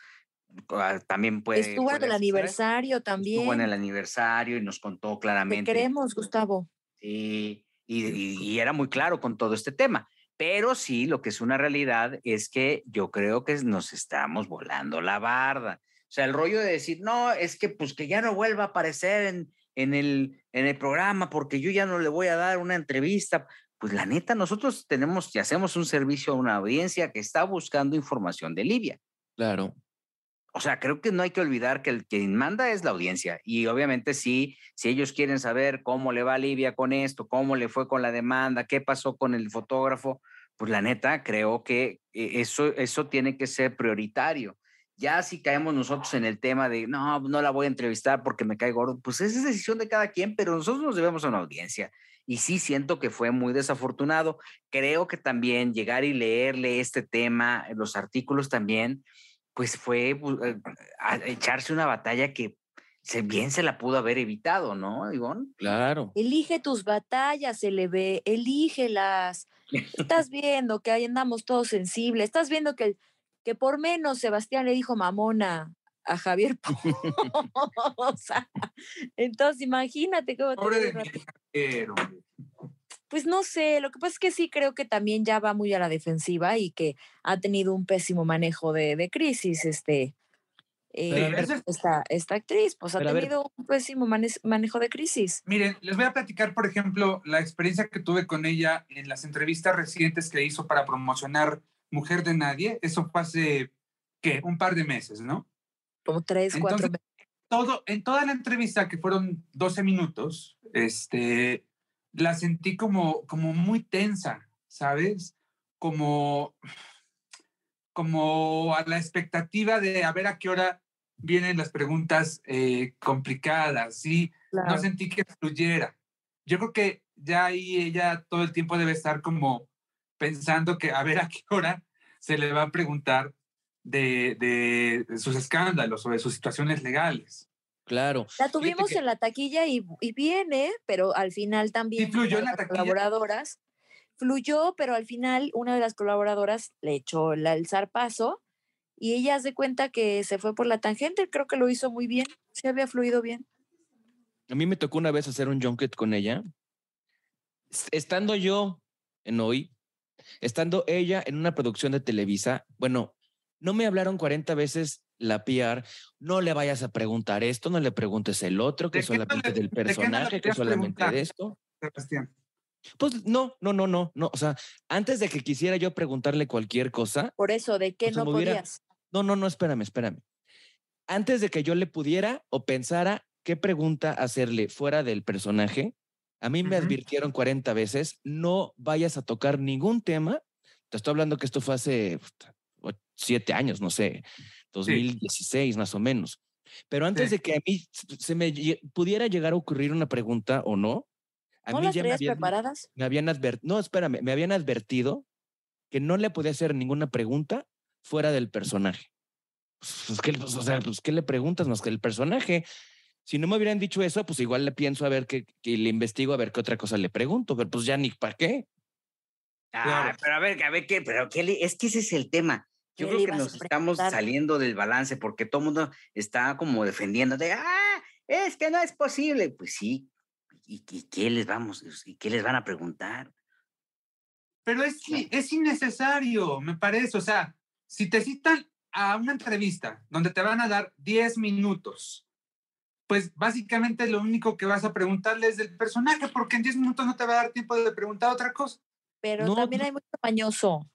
ah, también puede... Estuvo en puede el acceder. aniversario también. Estuvo en el aniversario y nos contó Te claramente. queremos, Gustavo. Sí, y, y- y era muy claro con todo este tema. Pero sí, lo que es una realidad es que yo creo que nos estamos volando la barda. O sea, el rollo de decir, no, es que pues que ya no vuelva a aparecer en, en el, en el programa porque yo ya no le voy a dar una entrevista. Pues la neta, nosotros tenemos y hacemos un servicio a una audiencia que está buscando información de Libia. Claro. O sea, creo que no hay que olvidar que el quien manda es la audiencia. Y obviamente sí, si ellos quieren saber cómo le va a Libia con esto, cómo le fue con la demanda, qué pasó con el fotógrafo, pues la neta, creo que eh, eso, eso tiene que ser prioritario. Ya si caemos nosotros en el tema de, no, no la voy a entrevistar porque me cae gordo, pues esa es decisión de cada quien, pero nosotros nos debemos a una audiencia. Y sí siento que fue muy desafortunado. Creo que también llegar y leerle este tema, los artículos también, pues fue eh, echarse una batalla que se, bien se la pudo haber evitado, ¿no, Ivonne? Claro. Elige tus batallas, se le ve, elígelas. Estás viendo que ahí andamos todos sensibles, estás viendo que, que por menos Sebastián le dijo mamona a Javier Poza. Entonces, imagínate cómo Pobre de pues no sé, lo que pasa es que sí creo que también ya va muy a la defensiva y que ha tenido un pésimo manejo de, crisis, este, eh, esta, esta, actriz, pues ha tenido un pésimo manejo de crisis. Miren, les voy a platicar, por ejemplo, la experiencia que tuve con ella en las entrevistas recientes que hizo para promocionar Mujer de Nadie. Eso fue hace, ¿qué? Un par de meses, ¿no? Como tres, cuatro meses. Todo, en toda la entrevista, que fueron 12 minutos, este, la sentí como, como muy tensa, ¿sabes? Como, como a la expectativa de a ver a qué hora vienen las preguntas eh, complicadas, ¿sí? No sentí que fluyera. Yo creo que ya ahí ella todo el tiempo debe estar como pensando que a ver a qué hora se le va a preguntar de, de sus escándalos o de sus situaciones legales. Claro. La tuvimos en la taquilla y, y, viene, pero al final también. fluyó en la Colaboradoras. Fluyó, pero al final una de las colaboradoras le echó el zarpazo y ella hace cuenta que se fue por la tangente. Creo que lo hizo muy bien. Sí había fluido bien. A mí me tocó una vez hacer un junket con ella. Estando yo en hoy, estando ella en una producción de Televisa, bueno, no me hablaron 40 veces la PR, no le vayas a preguntar esto, no le preguntes el otro, que solamente del personaje, que solamente de esto. Sebastián. Pues no, no, no, no, no. O sea, antes de que quisiera yo preguntarle cualquier cosa. Por eso, ¿de qué no podías? No, no, no, espérame, espérame. Antes de que yo le pudiera o pensara qué pregunta hacerle fuera del personaje, a mí me advirtieron 40 veces, no vayas a tocar ningún tema. Te estoy hablando que esto fue hace siete años, no sé. 2016 más o menos. Pero antes de que a mí se me pudiera llegar a ocurrir una pregunta o no, a ¿No mí las ya me habían, preparadas? Me habían advertido, no, espérame, me habían advertido que no le podía hacer ninguna pregunta fuera del personaje. Pues, pues ¿qué, pues, o sea, pues, ¿qué le preguntas más que el personaje? Si no me hubieran dicho eso, pues igual le pienso a ver qué, que le investigo a ver qué otra cosa le pregunto, pero pues ya ni para qué. Ah, pero a ver, a ver qué, pero qué es que ese es el tema. Yo creo que nos estamos saliendo del balance porque todo el mundo está como defendiendo de, ah, es que no es posible. Pues sí, ¿y, qué les vamos, y qué les van a preguntar? Pero es, es innecesario, me parece. O sea, si te citan a una entrevista donde te van a dar 10 minutos, pues básicamente lo único que vas a preguntarle es del personaje, porque en 10 minutos no te va a dar tiempo de preguntar otra cosa. Pero también hay mucho pañoso.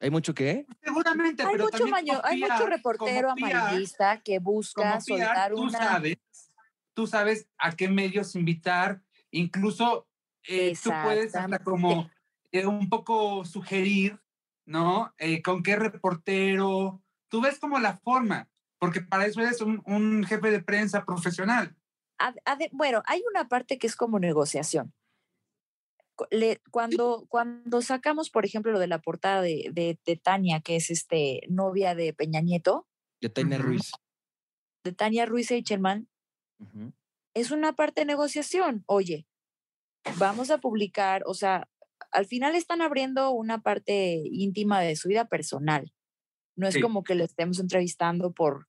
¿Hay mucho qué? Seguramente, hay pero mucho, hay mucho reportero amarillista que busca soltar tú una... Sabes, tú sabes a qué medios invitar, incluso eh, tú puedes hasta como eh, un poco sugerir, ¿no? Eh, con qué reportero, tú ves como la forma, porque para eso eres un, un jefe de prensa profesional. bueno, hay una parte que es como negociación cuando, cuando sacamos, por ejemplo, lo de la portada de, de, Tania, que es este novia de Peña Nieto. De Tania Ruiz. De Tania Ruiz Eichelman. Es una parte de negociación. Oye, vamos a publicar, o sea, al final están abriendo una parte íntima de su vida personal. No es como que le estemos entrevistando por,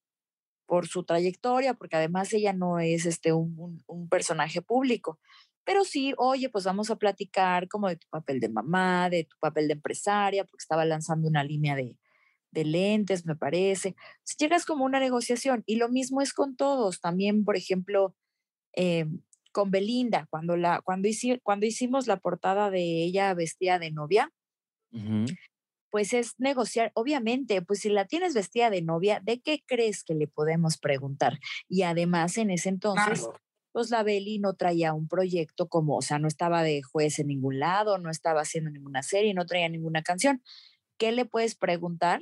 por su trayectoria, porque además ella no es este, un, un personaje público. Pero sí, oye, pues vamos a platicar como de tu papel de mamá, de tu papel de empresaria, porque estaba lanzando una línea de, de lentes, me parece. Si llegas como una negociación y lo mismo es con todos. También, por ejemplo, eh, con Belinda, cuando, la, cuando, cuando hicimos la portada de ella vestida de novia, pues es negociar, obviamente, pues si la tienes vestida de novia, ¿de qué crees que le podemos preguntar? Y además en ese entonces, pues la Beli no traía un proyecto como, o sea, no estaba de juez en ningún lado, no estaba haciendo ninguna serie, no traía ninguna canción. ¿Qué le puedes preguntar?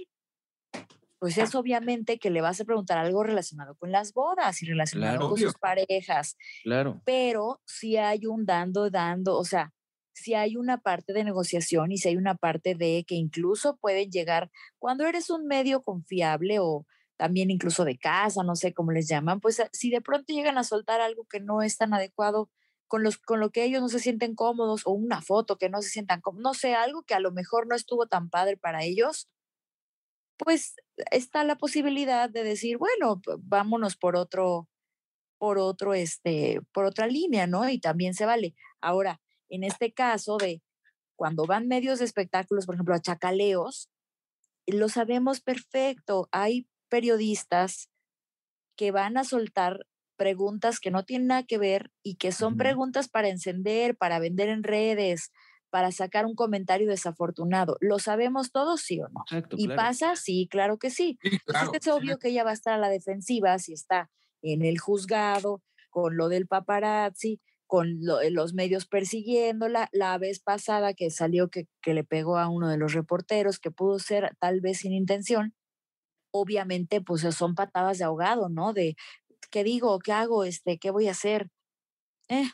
Pues es obviamente que le vas a preguntar algo relacionado con las bodas y relacionado con sus parejas. Claro. Pero si hay un dando, dando, o sea, si hay una parte de negociación y si hay una parte de que incluso pueden llegar, cuando eres un medio confiable o también incluso de casa, no sé cómo les llaman, pues ah, si de pronto llegan a soltar algo que no es tan adecuado con, los, con lo que ellos no se sienten cómodos o una foto que no se sientan cómodos, no sé, algo que a lo mejor no estuvo tan padre para ellos, pues está la posibilidad de decir, bueno, vámonos por otro, por otro, este, por otra línea, ¿no? Y también se vale. Ahora, en este caso de cuando van medios de espectáculos, por ejemplo, a chacaleos, lo sabemos perfecto. Hay periodistas que van a soltar preguntas que no tienen nada que ver y que son preguntas para encender, para vender en redes, para sacar un comentario desafortunado. ¿Lo sabemos todos, sí o no? ¿Y pasa? Sí, claro que sí. es obvio que ella va a estar a la defensiva si está en el juzgado con lo del paparazzi, con eh, los medios persiguiéndola. La vez pasada que salió que, que le pegó a uno de los reporteros, que pudo ser tal vez sin intención, obviamente pues son patadas de ahogado, ¿no? De, ¿qué digo? ¿Qué hago? Este, ¿Qué voy a hacer? Eh.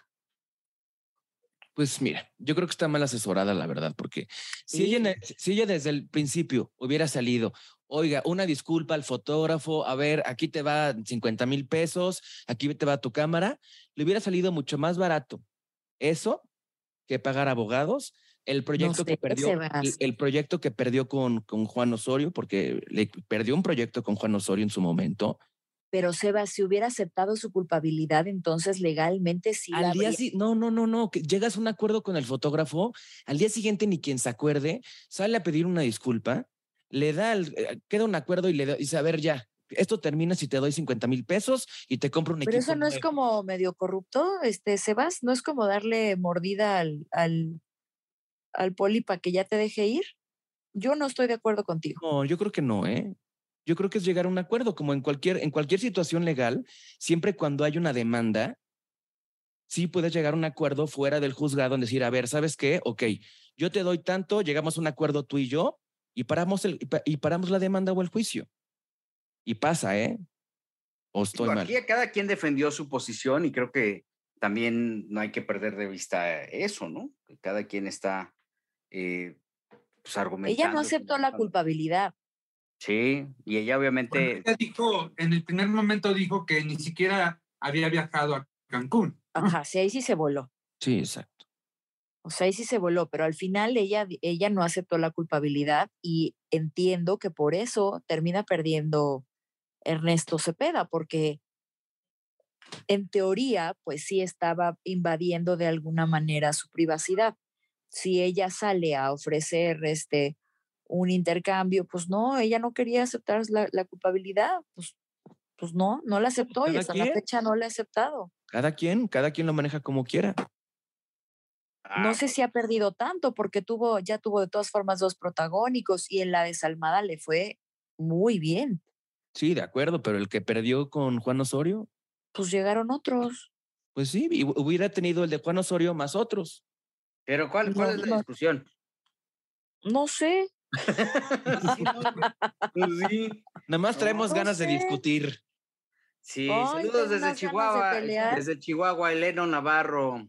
Pues mira, yo creo que está mal asesorada, la verdad, porque si, ella, si ella desde el principio hubiera salido, oiga, una disculpa al fotógrafo, a ver, aquí te va 50 mil pesos, aquí te va tu cámara, le hubiera salido mucho más barato eso que pagar abogados. El proyecto que perdió, el, proyecto que perdió con, con Juan Osorio, porque le perdió un proyecto con Juan Osorio en su momento. Pero Seba, si hubiera aceptado su culpabilidad, entonces legalmente sí. Al día no, no, no, no. Que llegas a un acuerdo con el fotógrafo, al día siguiente ni quien se acuerde sale a pedir una disculpa le da, eh, queda un acuerdo y le dice, a ver, ya, esto termina si te doy 50 mil pesos y te compro un equipo. Pero eso no es como medio corrupto, este, Sebas, no es como darle mordida al, al, al poli para que ya te deje ir. Yo no estoy de acuerdo contigo. No, yo creo que no, ¿eh? Yo creo que es llegar a un acuerdo, como en cualquier, en cualquier situación legal, siempre cuando hay una demanda, sí puedes llegar a un acuerdo fuera del juzgado en decir, a ver, ¿sabes qué? Ok, yo te doy tanto, llegamos a un acuerdo tú y yo, y paramos, el, y paramos la demanda o el juicio. Y pasa, ¿eh? O estoy mal. Aquí cada quien defendió su posición y creo que también no hay que perder de vista eso, ¿no? Que cada quien está eh, pues, argumentando. Ella no aceptó la culpabilidad. Sí, y ella obviamente... ella dijo, en el primer momento dijo que ni siquiera había viajado a Cancún. Ajá, sí, ahí sí se voló. Sí, exacto. O sea, ahí sí se voló, pero al final ella, ella no aceptó la culpabilidad y entiendo que por eso termina perdiendo Ernesto Cepeda, porque en teoría, pues sí estaba invadiendo de alguna manera su privacidad. Si ella sale a ofrecer este un intercambio, pues no, ella no quería aceptar la, culpabilidad, pues, pues no, no la aceptó y hasta la fecha no la ha aceptado. Cada quien, cada quien lo maneja como quiera. No ah, sé si ha perdido tanto porque tuvo, ya tuvo de todas formas dos protagónicos y en la desalmada le fue muy bien. Sí, de acuerdo, pero el que perdió con Juan Osorio. Pues llegaron otros. Pues sí, hubiera tenido el de Juan Osorio más otros. Pero ¿cuál, cuál es la discusión? No sé. pues sí. Nada más traemos ganas de discutir. Sí, saludos desde Chihuahua. desde Chihuahua, Eleno Navarro.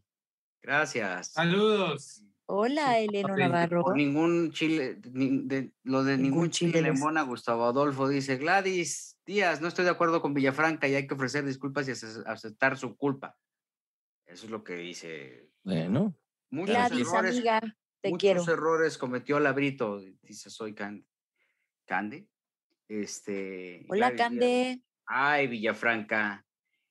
Gracias. Saludos. Hola, Eleno Navarro. ningún chile, de, lo de ningún, chile, en mona, Gustavo Adolfo dice, Gladys Díaz, no estoy de acuerdo con Villafranca y hay que ofrecer disculpas y aceptar su culpa. Eso es lo que dice. Bueno. Muchos Gladys, errores, amiga, te muchos errores cometió Labrito, dice soy Cande. Este. Hola, Cande. Ay, Villafranca.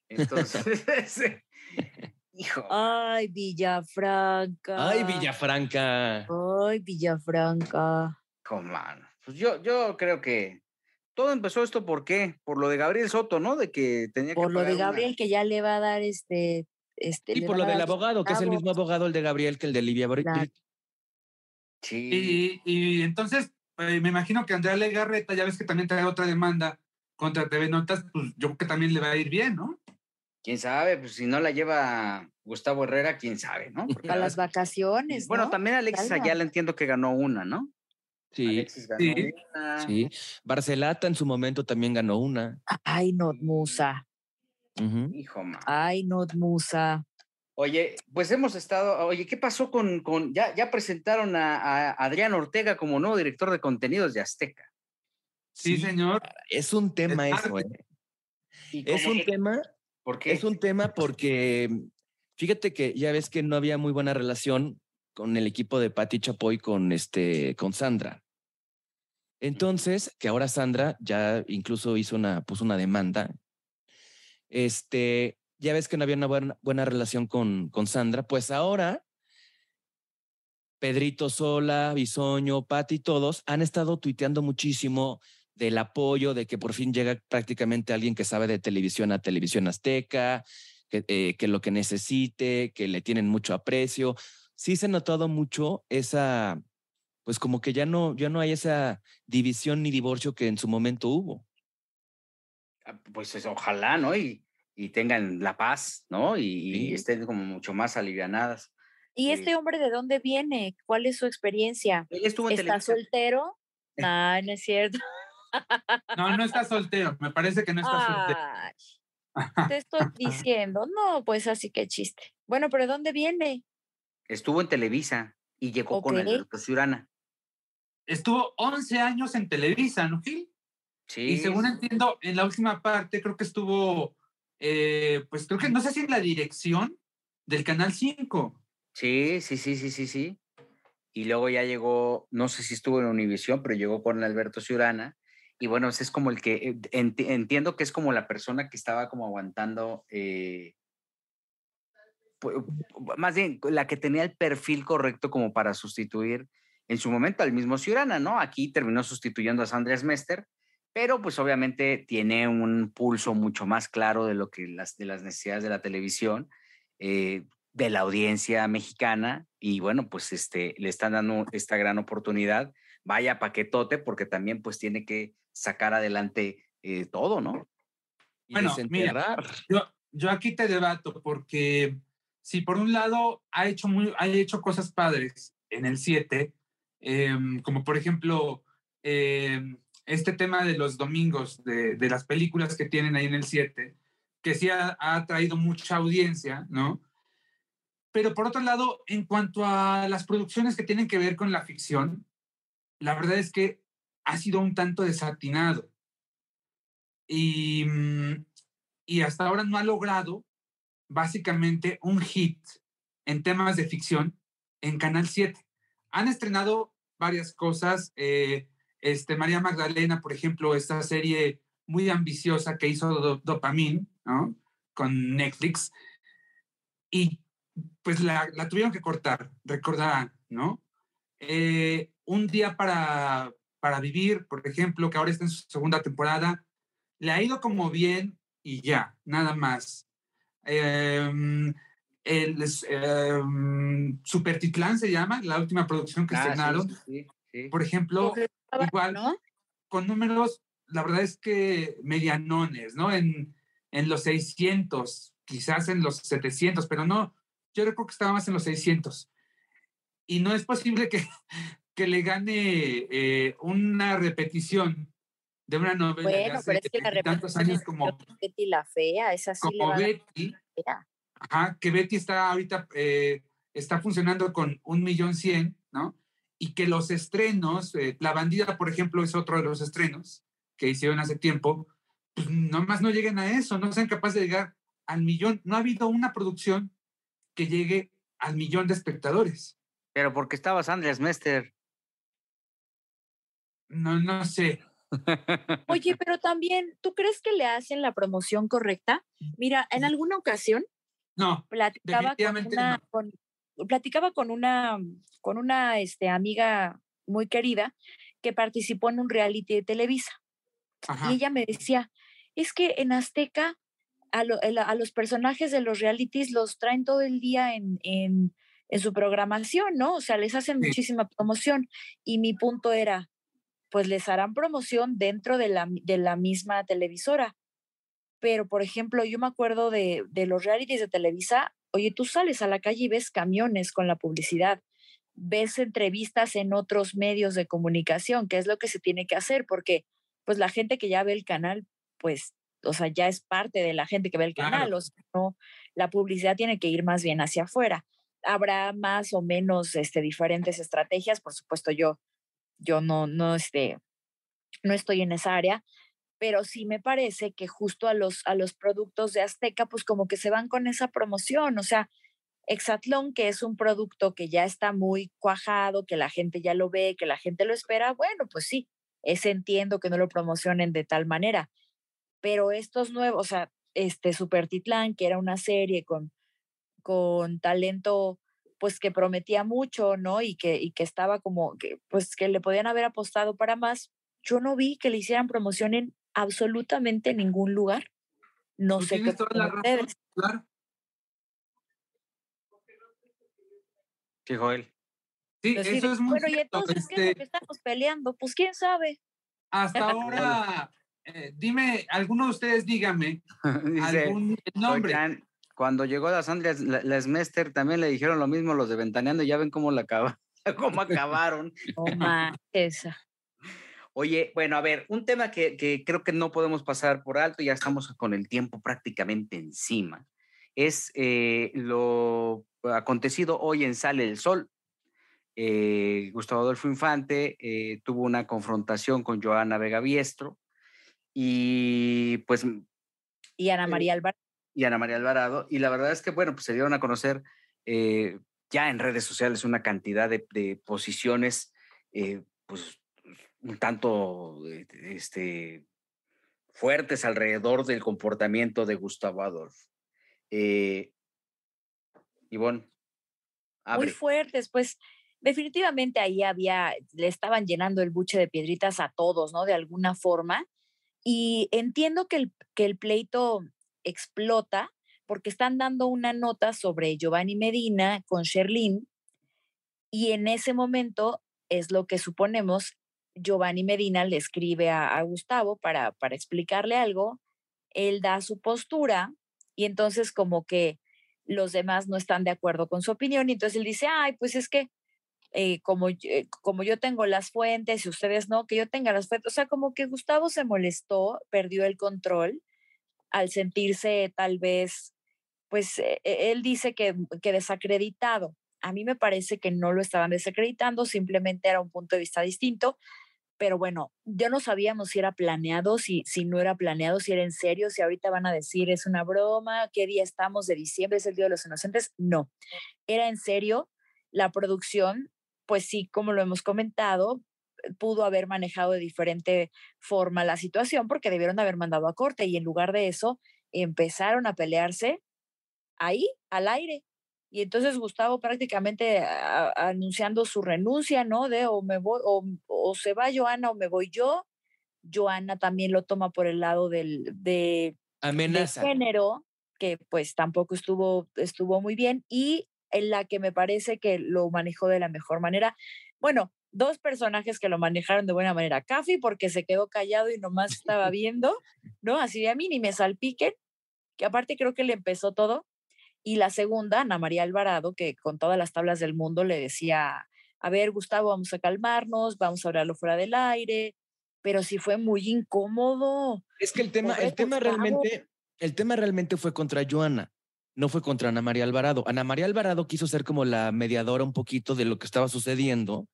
Entonces, Hijo. Ay, Villafranca. Ay, Villafranca. Ay, Villafranca. Comano. Pues yo, yo creo que todo empezó esto por qué? Por lo de Gabriel Soto, ¿no? De que tenía Por que lo de una- Gabriel que ya le va a dar este. Este Y le por lo del abogado, que es el mismo abogado el de Gabriel que el de Livia Claro. Sí. Y, y entonces, eh, me imagino que Andrea Legarreta, ya ves que también trae otra demanda contra TV Notas, pues yo creo que también le va a ir bien, ¿no? quién sabe, pues si no la lleva Gustavo Herrera, quién sabe, ¿no? Porque Para la las vacaciones. es- Bueno, ¿no? también Alexis Salga. Ayala entiendo que ganó una, ¿no? Sí, Alexis ganó Sí. una. sí. Barcelata en su momento también ganó una. Ay, Not Musa. Hijo, man. Ay, Not Musa. Oye, pues hemos estado, oye, ¿qué pasó con, con ya, ya presentaron a, a Adrián Ortega como nuevo director de contenidos de Azteca? Sí, Sí, señor. Es un tema Es eso. ¿eh? ¿Y Es un que- tema, ¿Por qué? es un tema porque fíjate que ya ves que no había muy buena relación con el equipo de Patti Chapoy con este con Sandra. Entonces, que ahora Sandra ya incluso hizo una puso una demanda. Este, ya ves que no había una buena, buena relación con, con Sandra, pues ahora Pedrito Sola, Bisoño, Patti, todos han estado tuiteando muchísimo del apoyo, de que por fin llega prácticamente alguien que sabe de televisión a televisión azteca, que, eh, que lo que necesite, que le tienen mucho aprecio. Sí se ha notado mucho esa, pues como que ya no, ya no hay esa división ni divorcio que en su momento hubo. Ah, Pues es- ojalá, ¿no? Y, y tengan la paz, ¿no? Y, estén como mucho más alivianadas. ¿Y Sí. este hombre de dónde viene? ¿Cuál es su experiencia? Él estuvo en ¿Está soltero? Ah, no es cierto. No, no está soltero. Me parece que no está soltero. Ay, te estoy diciendo. No, pues así que chiste. Bueno, pero ¿de dónde viene? Estuvo en Televisa y llegó con Ok. Alberto Ciurana. Estuvo 11 años en Televisa, ¿no, Gil? Sí. Y según entiendo, en la última parte creo que estuvo, eh, pues creo que no sé si en la dirección del Canal 5. Sí, sí, sí, sí, sí, sí. Y luego ya llegó, no sé si estuvo en Univisión, pero llegó con Alberto Ciurana. Y bueno, es como el que, eh, enti- entiendo que es como la persona que estaba como aguantando, eh, más bien la que tenía el perfil correcto como para sustituir en su momento al mismo Ciurana, ¿no? Aquí terminó sustituyendo a Sandra Smester, pero pues obviamente tiene un pulso mucho más claro de lo que las, de las necesidades de la televisión. eh, de la audiencia mexicana y bueno, pues este, le están dando esta gran oportunidad. Vaya paquetote porque también pues tiene que sacar adelante eh, todo, ¿no? Y Bueno, mira. Yo, yo aquí te debato porque si por un lado ha hecho, muy, ha hecho cosas padres en el 7, em, como por ejemplo em, este tema de los domingos, de, de las películas que tienen ahí en el 7, que sí ha, ha traído mucha audiencia, ¿no? Pero por otro lado, en cuanto a las producciones que tienen que ver con la ficción, la verdad es que ha sido un tanto desatinado. Y, mm, y hasta ahora no ha logrado básicamente un hit en temas de ficción en Canal 7. Han estrenado varias cosas. eh, este, María Magdalena, por ejemplo, esta serie muy ambiciosa que hizo Do- Dopamine, ¿no? Con Netflix. Y pues la, la tuvieron que cortar, recordarán, ¿no? Eh, un día para, para vivir, por ejemplo, que ahora está en su segunda temporada, le ha ido como bien y ya, nada más. Em, el em, Super Titlán se llama, la última producción que Ah, estrenaron. sí, sí, sí. Por ejemplo, igual, ¿no? con números, la verdad es que medianones, ¿no? En, en los 600, quizás en los 700, pero no, yo creo que estaba más en los 600. Y no es posible que, que le gane eh, una repetición de una novela de Bueno, hace pero es que la tantos repetición años como, Betty la fea, esa sí le como a Betty, fea. ajá, que Betty está ahorita, eh, está funcionando con un millón cien, ¿no? Y que los estrenos, eh, La Bandida, por ejemplo, es otro de los estrenos que hicieron hace tiempo, pues nomás no lleguen a eso, no sean capaces de llegar al millón. No ha habido una producción que llegue al millón de espectadores. Pero porque estabas Andrés Mester. No, no sé. Oye, pero también, ¿tú crees que le hacen la promoción correcta? Mira, en alguna ocasión No, platicaba con Definitivamente una, no. con- platicaba con una, con una este, amiga muy querida que participó en un reality de Televisa. Y ella me decía, es que en Azteca a, a, los personajes de los realities los traen todo el día en, en, en su programación, ¿no? O sea, les hacen muchísima promoción. Y mi punto era, pues les harán promoción dentro de la, de la misma televisora. Pero, por ejemplo, yo me acuerdo de, de los realities de Televisa, oye, tú sales a la calle y ves camiones con la publicidad, ves entrevistas en otros medios de comunicación, que es lo que se tiene que hacer, porque pues la gente que ya ve el canal, pues, o sea, ya es parte de la gente que ve el canal, o sea, no, la publicidad tiene que ir más bien hacia afuera. Habrá más o menos este, diferentes estrategias, por supuesto, yo, yo no, no, este, no estoy en esa área, pero sí me parece que justo a los, a los productos de Azteca, pues como que se van con esa promoción, o sea, Exatlón, que es un producto que ya está muy cuajado, que la gente ya lo ve, que la gente lo espera, bueno, pues sí, es entiendo que no lo promocionen de tal manera, pero estos nuevos, o sea, este Super Titlán, que era una serie con, con talento, pues que prometía mucho, ¿no? Y que, y que estaba como, que, pues que le podían haber apostado para más, yo no vi que le hicieran promoción en absolutamente ningún lugar. No pues sé qué toda Claro. Sí, Joel. Sí, pues eso es muy Bueno, y entonces, ¿qué es lo este que estamos peleando? Pues quién sabe. Hasta ahora, eh, dime, alguno de ustedes dígame algún nombre. cuando llegó la Sandra la, Smester, también le dijeron lo mismo los de Ventaneando, ya ven cómo la acaba, cómo acabaron. esa. Oye, bueno, a ver, un tema que, que, creo que no podemos pasar por alto, ya estamos con el tiempo prácticamente encima, es eh, lo acontecido hoy en Sale el Sol. Eh, Gustavo Adolfo Infante eh, tuvo una confrontación con Joana Vega Biestro y pues... Y Ana María Alvarado. Y Ana María Alvarado. Y la verdad es que, bueno, pues se dieron a conocer ya en redes sociales una cantidad de, de posiciones, pues un tanto este, fuertes alrededor del comportamiento de Gustavo Adolfo. Eh, Ivonne. Muy fuertes, pues definitivamente ahí había, le estaban llenando el buche de piedritas a todos, ¿no? De alguna forma. Y entiendo que el, que el pleito explota porque están dando una nota sobre Giovanni Medina con Sherlyn y en ese momento es lo que suponemos, Giovanni Medina le escribe a, Gustavo para, para explicarle algo, él da su postura y entonces como que los demás no están de acuerdo con su opinión y entonces él dice, ay, pues es que eh, como, eh, como yo tengo las fuentes y ustedes no, que yo tenga las fuentes, o sea, como que Gustavo se molestó, perdió el control al sentirse tal vez, pues e, e, él dice que, que desacreditado. A mí me parece que no lo estaban desacreditando, simplemente era un punto de vista distinto pero bueno, yo no sabíamos si era planeado, si, si no era planeado, si era en serio, si ahorita van a decir es una broma, qué día estamos de diciembre, es el Día de los Inocentes. No, era en serio. La producción, pues sí, como lo hemos comentado, pudo haber manejado de diferente forma la situación porque debieron haber mandado a corte y en lugar de eso empezaron a pelearse ahí, al aire, y entonces Gustavo prácticamente anunciando su renuncia, ¿no? De o me voy, o, se va Joana o me voy yo. Joana también lo toma por el lado del de, género, que pues tampoco estuvo, estuvo muy bien, y en la que me parece que lo manejó de la mejor manera. Bueno, dos personajes que lo manejaron de buena manera. Cafi, porque se quedó callado y nomás estaba viendo, ¿no? Así de a mí ni me salpiquen, que aparte creo que le empezó todo y la segunda, Ana María Alvarado, que con todas las tablas del mundo le decía, a ver, Gustavo, vamos a calmarnos, vamos a hablarlo fuera del aire, pero sí fue muy incómodo. Es que el tema, el tema realmente, el tema realmente fue contra Joana, no fue contra Ana María Alvarado. Ana María Alvarado quiso ser como la mediadora un poquito de lo que estaba sucediendo,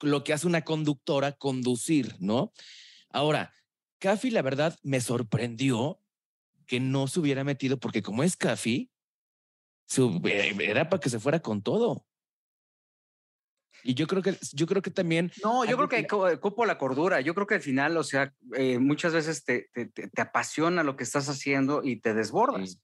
lo que hace una conductora conducir, ¿no? Ahora, Cafi, la verdad, me sorprendió que no se hubiera metido, porque como es Cafi, eh, era para que se fuera con todo. Y yo creo que, yo creo que también. No, yo creo que, copo la cordura. Yo creo que al final, o sea, eh, muchas veces te, te, te, apasiona lo que estás haciendo y te desbordas.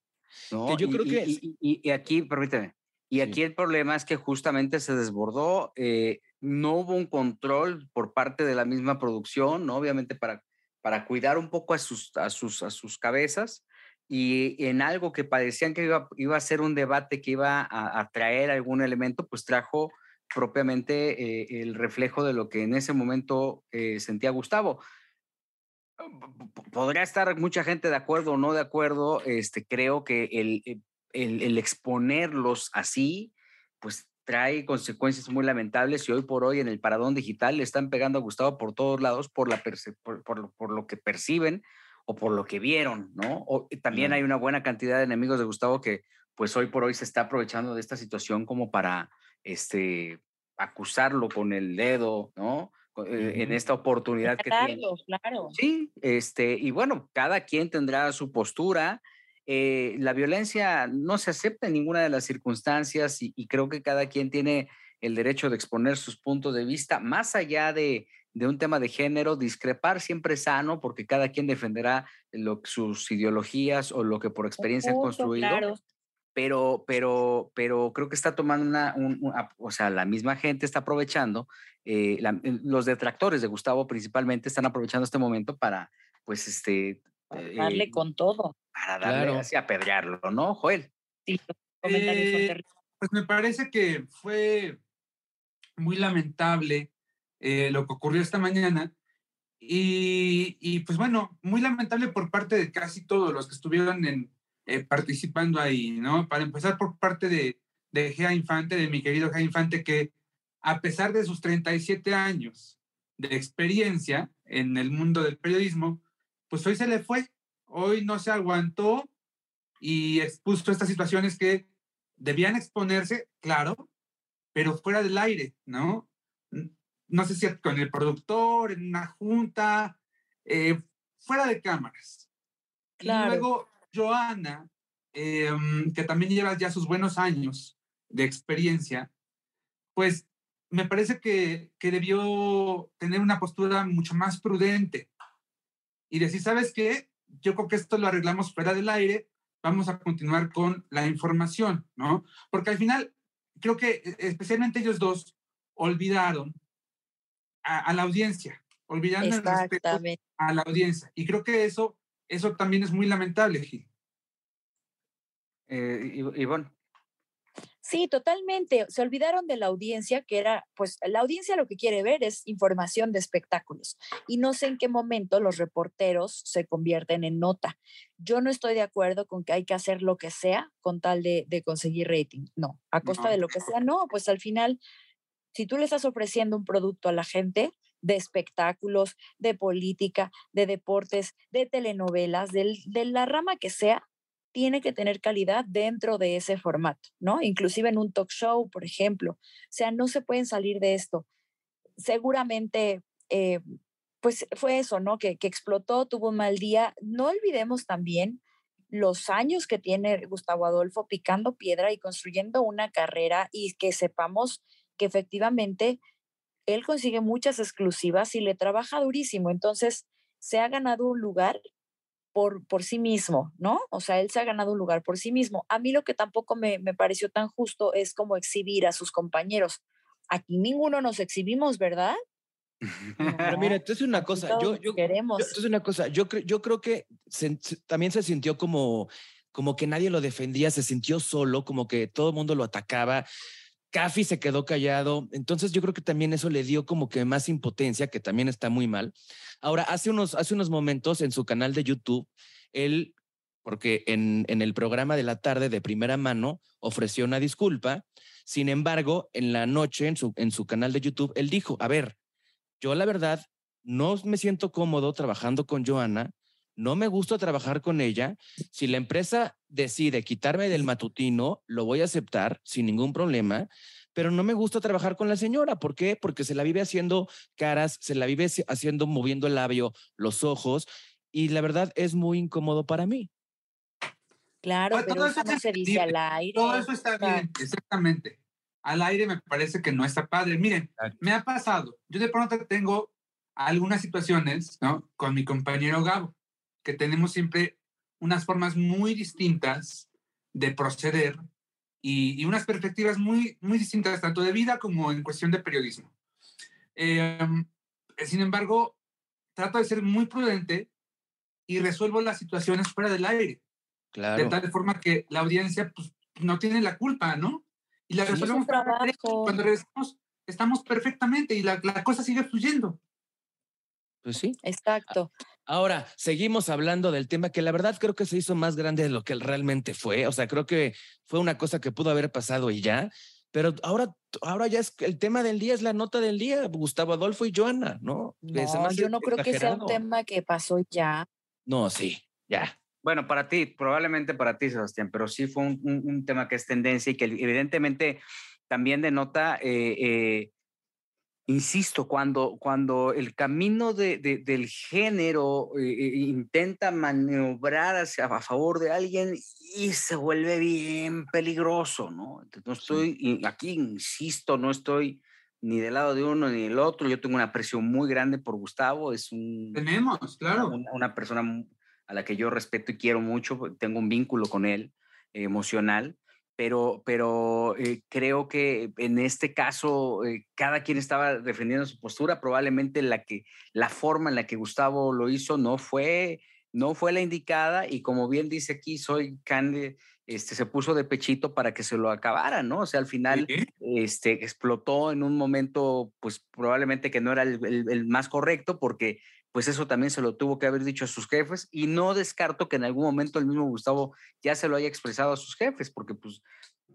¿no? yo creo y, que. Y, aquí, permíteme. Y aquí el problema es que justamente se desbordó. Eh, no hubo un control por parte de la misma producción, ¿no? Obviamente para para cuidar un poco a sus, a sus, a sus cabezas y en algo que parecían que iba, iba a ser un debate que iba a, traer algún elemento, pues trajo propiamente eh, el reflejo de lo que en ese momento eh, sentía Gustavo. Podría estar mucha gente de acuerdo o no de acuerdo, este, creo que el, el, el exponerlos así, pues trae consecuencias muy lamentables y hoy por hoy en el paradón digital le están pegando a Gustavo por todos lados por, la por, lo que perciben o por lo que vieron, ¿no? O, también hay una buena cantidad de enemigos de Gustavo que pues hoy por hoy se está aprovechando de esta situación como para este, acusarlo con el dedo, ¿no? Eh, en esta oportunidad que tiene. Claro. Sí, este, y bueno, cada quien tendrá su postura eh, la violencia no se acepta en ninguna de las circunstancias y, creo que cada quien tiene el derecho de exponer sus puntos de vista, más allá de, un tema de género, discrepar siempre es sano porque cada quien defenderá lo, sus ideologías o lo que por experiencia han construido. Pero, pero, pero creo que está tomando una, o sea, la misma gente está aprovechando, eh, los detractores de Gustavo principalmente están aprovechando este momento para, pues, este, darle eh, con todo. Para darle así apedrearlo, ¿no, Joel? Sí, eh, Pues me parece que fue muy lamentable eh, lo que ocurrió esta mañana. Y, y, pues bueno, muy lamentable por parte de casi todos los que estuvieron en, participando ahí, ¿no? Para empezar por parte de, de Gea Infante, de mi querido Gea Infante, que a pesar de sus 37 años de experiencia en el mundo del periodismo, pues hoy se le fue, hoy no se aguantó y expuso estas situaciones que debían exponerse, claro, pero fuera del aire, ¿no? No sé si con el productor, en una junta, eh, fuera de cámaras. Claro. Y luego Joana, em, que también lleva ya sus buenos años de experiencia, pues me parece que, que debió tener una postura mucho más prudente, y decir, ¿sabes qué? Yo creo que esto lo arreglamos fuera del aire, vamos a continuar con la información, ¿no? Porque al final, creo que e, especialmente ellos dos olvidaron a, la audiencia, olvidaron el respeto a la audiencia. Y creo que eso, eso también es muy lamentable, Gil. Eh, Ivonne. Sí, totalmente. Se olvidaron de la audiencia, que era, pues la audiencia lo que quiere ver es información de espectáculos. Y no sé en qué momento los reporteros se convierten en nota. Yo no estoy de acuerdo con que hay que hacer lo que sea con tal de, conseguir rating. No, a costa de lo que sea, no, pues al final, si tú le estás ofreciendo un producto a la gente, de espectáculos, de política, de deportes, de telenovelas, de la rama que sea, tiene que tener calidad dentro de ese formato, ¿no? Inclusive en un talk show, por ejemplo. O sea, no se pueden salir de esto. Seguramente, eh, pues fue eso, ¿no? Que, que explotó, tuvo un mal día. No olvidemos también los años que tiene Gustavo Adolfo picando piedra y construyendo una carrera y que sepamos que efectivamente él consigue muchas exclusivas y le trabaja durísimo. Entonces, se ha ganado un lugar por, por sí mismo, ¿no? O sea, él se ha ganado un lugar por sí mismo. A mí lo que tampoco me, me pareció tan justo es como exhibir a sus compañeros. Aquí ninguno nos exhibimos, ¿verdad? Pero mira, entonces una cosa, yo, yo, queremos. entonces una cosa, yo, creo, yo creo que también se sintió como, como que nadie lo defendía, se sintió solo, como que todo el mundo lo atacaba. Cafi se quedó callado, entonces yo creo que también eso le dio como que más impotencia, que también está muy mal. Ahora, hace unos, hace unos momentos en su canal de YouTube, él, porque en, en el programa de la tarde de primera mano ofreció una disculpa, sin embargo, en la noche en su, en su canal de YouTube, él dijo, a ver, yo la verdad no me siento cómodo trabajando con Joana, no me gusta trabajar con ella. Si la empresa decide quitarme del matutino, lo voy a aceptar sin ningún problema pero no me gusta trabajar con la señora. ¿Por qué? Porque se la vive haciendo caras, se la vive haciendo, moviendo el labio, los ojos, y la verdad es muy incómodo para mí. Claro, pues, pero eso no se dice al aire. Todo eso está bien, exactamente. Al aire me parece que no está padre. Miren, me ha pasado. Yo de pronto tengo algunas situaciones, ¿no? Con mi compañero Gabo, que tenemos siempre unas formas muy distintas de proceder y, unas perspectivas muy, muy distintas, tanto de vida como en cuestión de periodismo. Em, sin embargo, trato de ser muy prudente y resuelvo las situaciones fuera del aire. Claro. De tal forma que la audiencia pues, no tiene la culpa, ¿no? Y la Sí, resolvemos. Cuando regresamos, estamos perfectamente y la, la cosa sigue fluyendo. Pues sí. Exacto. Ahora, seguimos hablando del tema que la verdad creo que se hizo más grande de lo que realmente fue. O sea, creo que fue una cosa que pudo haber pasado y ya. Pero ahora, ahora ya es el tema del día, es la nota del día, Gustavo Adolfo y Joana, ¿no? Me No, yo no creo que sea un tema que pasó ya. No, sí, ya. Bueno, para ti, probablemente para ti, Sebastián, pero sí fue un, un- un tema que es tendencia y que evidentemente también denota, eh, eh, insisto, cuando, cuando el camino de- de- del género eh, eh, intenta maniobrar hacia, a favor de alguien y se vuelve bien peligroso, ¿no? No estoy, aquí insisto, no estoy ni del lado de uno ni del otro. Yo tengo una aprecio muy grande por Gustavo, es un Tenemos, claro. una, una persona a la que yo respeto y quiero mucho, tengo un vínculo con él eh, emocional, pero, pero eh, creo que en este caso eh, cada quien estaba defendiendo su postura, probablemente la, que, la forma en la que Gustavo lo hizo no fue, no fue la indicada y como bien dice aquí, soy Candy, este, se puso de pechito para que se lo acabara, ¿no? O sea, al final Sí. este, explotó en un momento, pues probablemente que no era el, el- el más correcto, porque pues eso también se lo tuvo que haber dicho a sus jefes y no descarto que en algún momento el mismo Gustavo ya se lo haya expresado a sus jefes, porque pues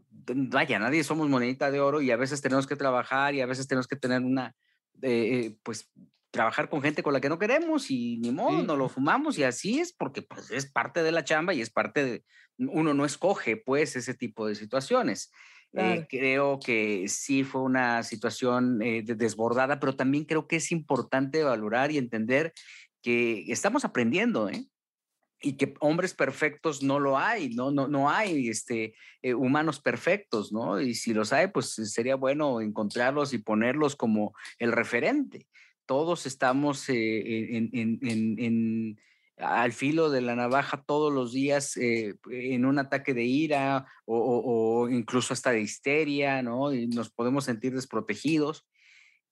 vaya, nadie somos monedita de oro y a veces tenemos que trabajar y a veces tenemos que tener una, eh, eh, pues trabajar con gente con la que no queremos y ni modo, Sí. no lo fumamos y así es porque pues es parte de la chamba y es parte de, uno no escoge pues ese tipo de situaciones. Eh, Claro. creo que sí fue una situación eh, de- desbordada, pero también creo que es importante valorar y entender que estamos aprendiendo, ¿eh? Y que hombres perfectos no lo hay, no, no, no hay este, eh, humanos perfectos, ¿no? Y si los hay, pues sería bueno encontrarlos y ponerlos como el referente. Todos estamos eh, en, en- en- en- al filo de la navaja todos los días eh, en un ataque de ira o, incluso hasta de histeria, ¿no? Nos podemos sentir desprotegidos.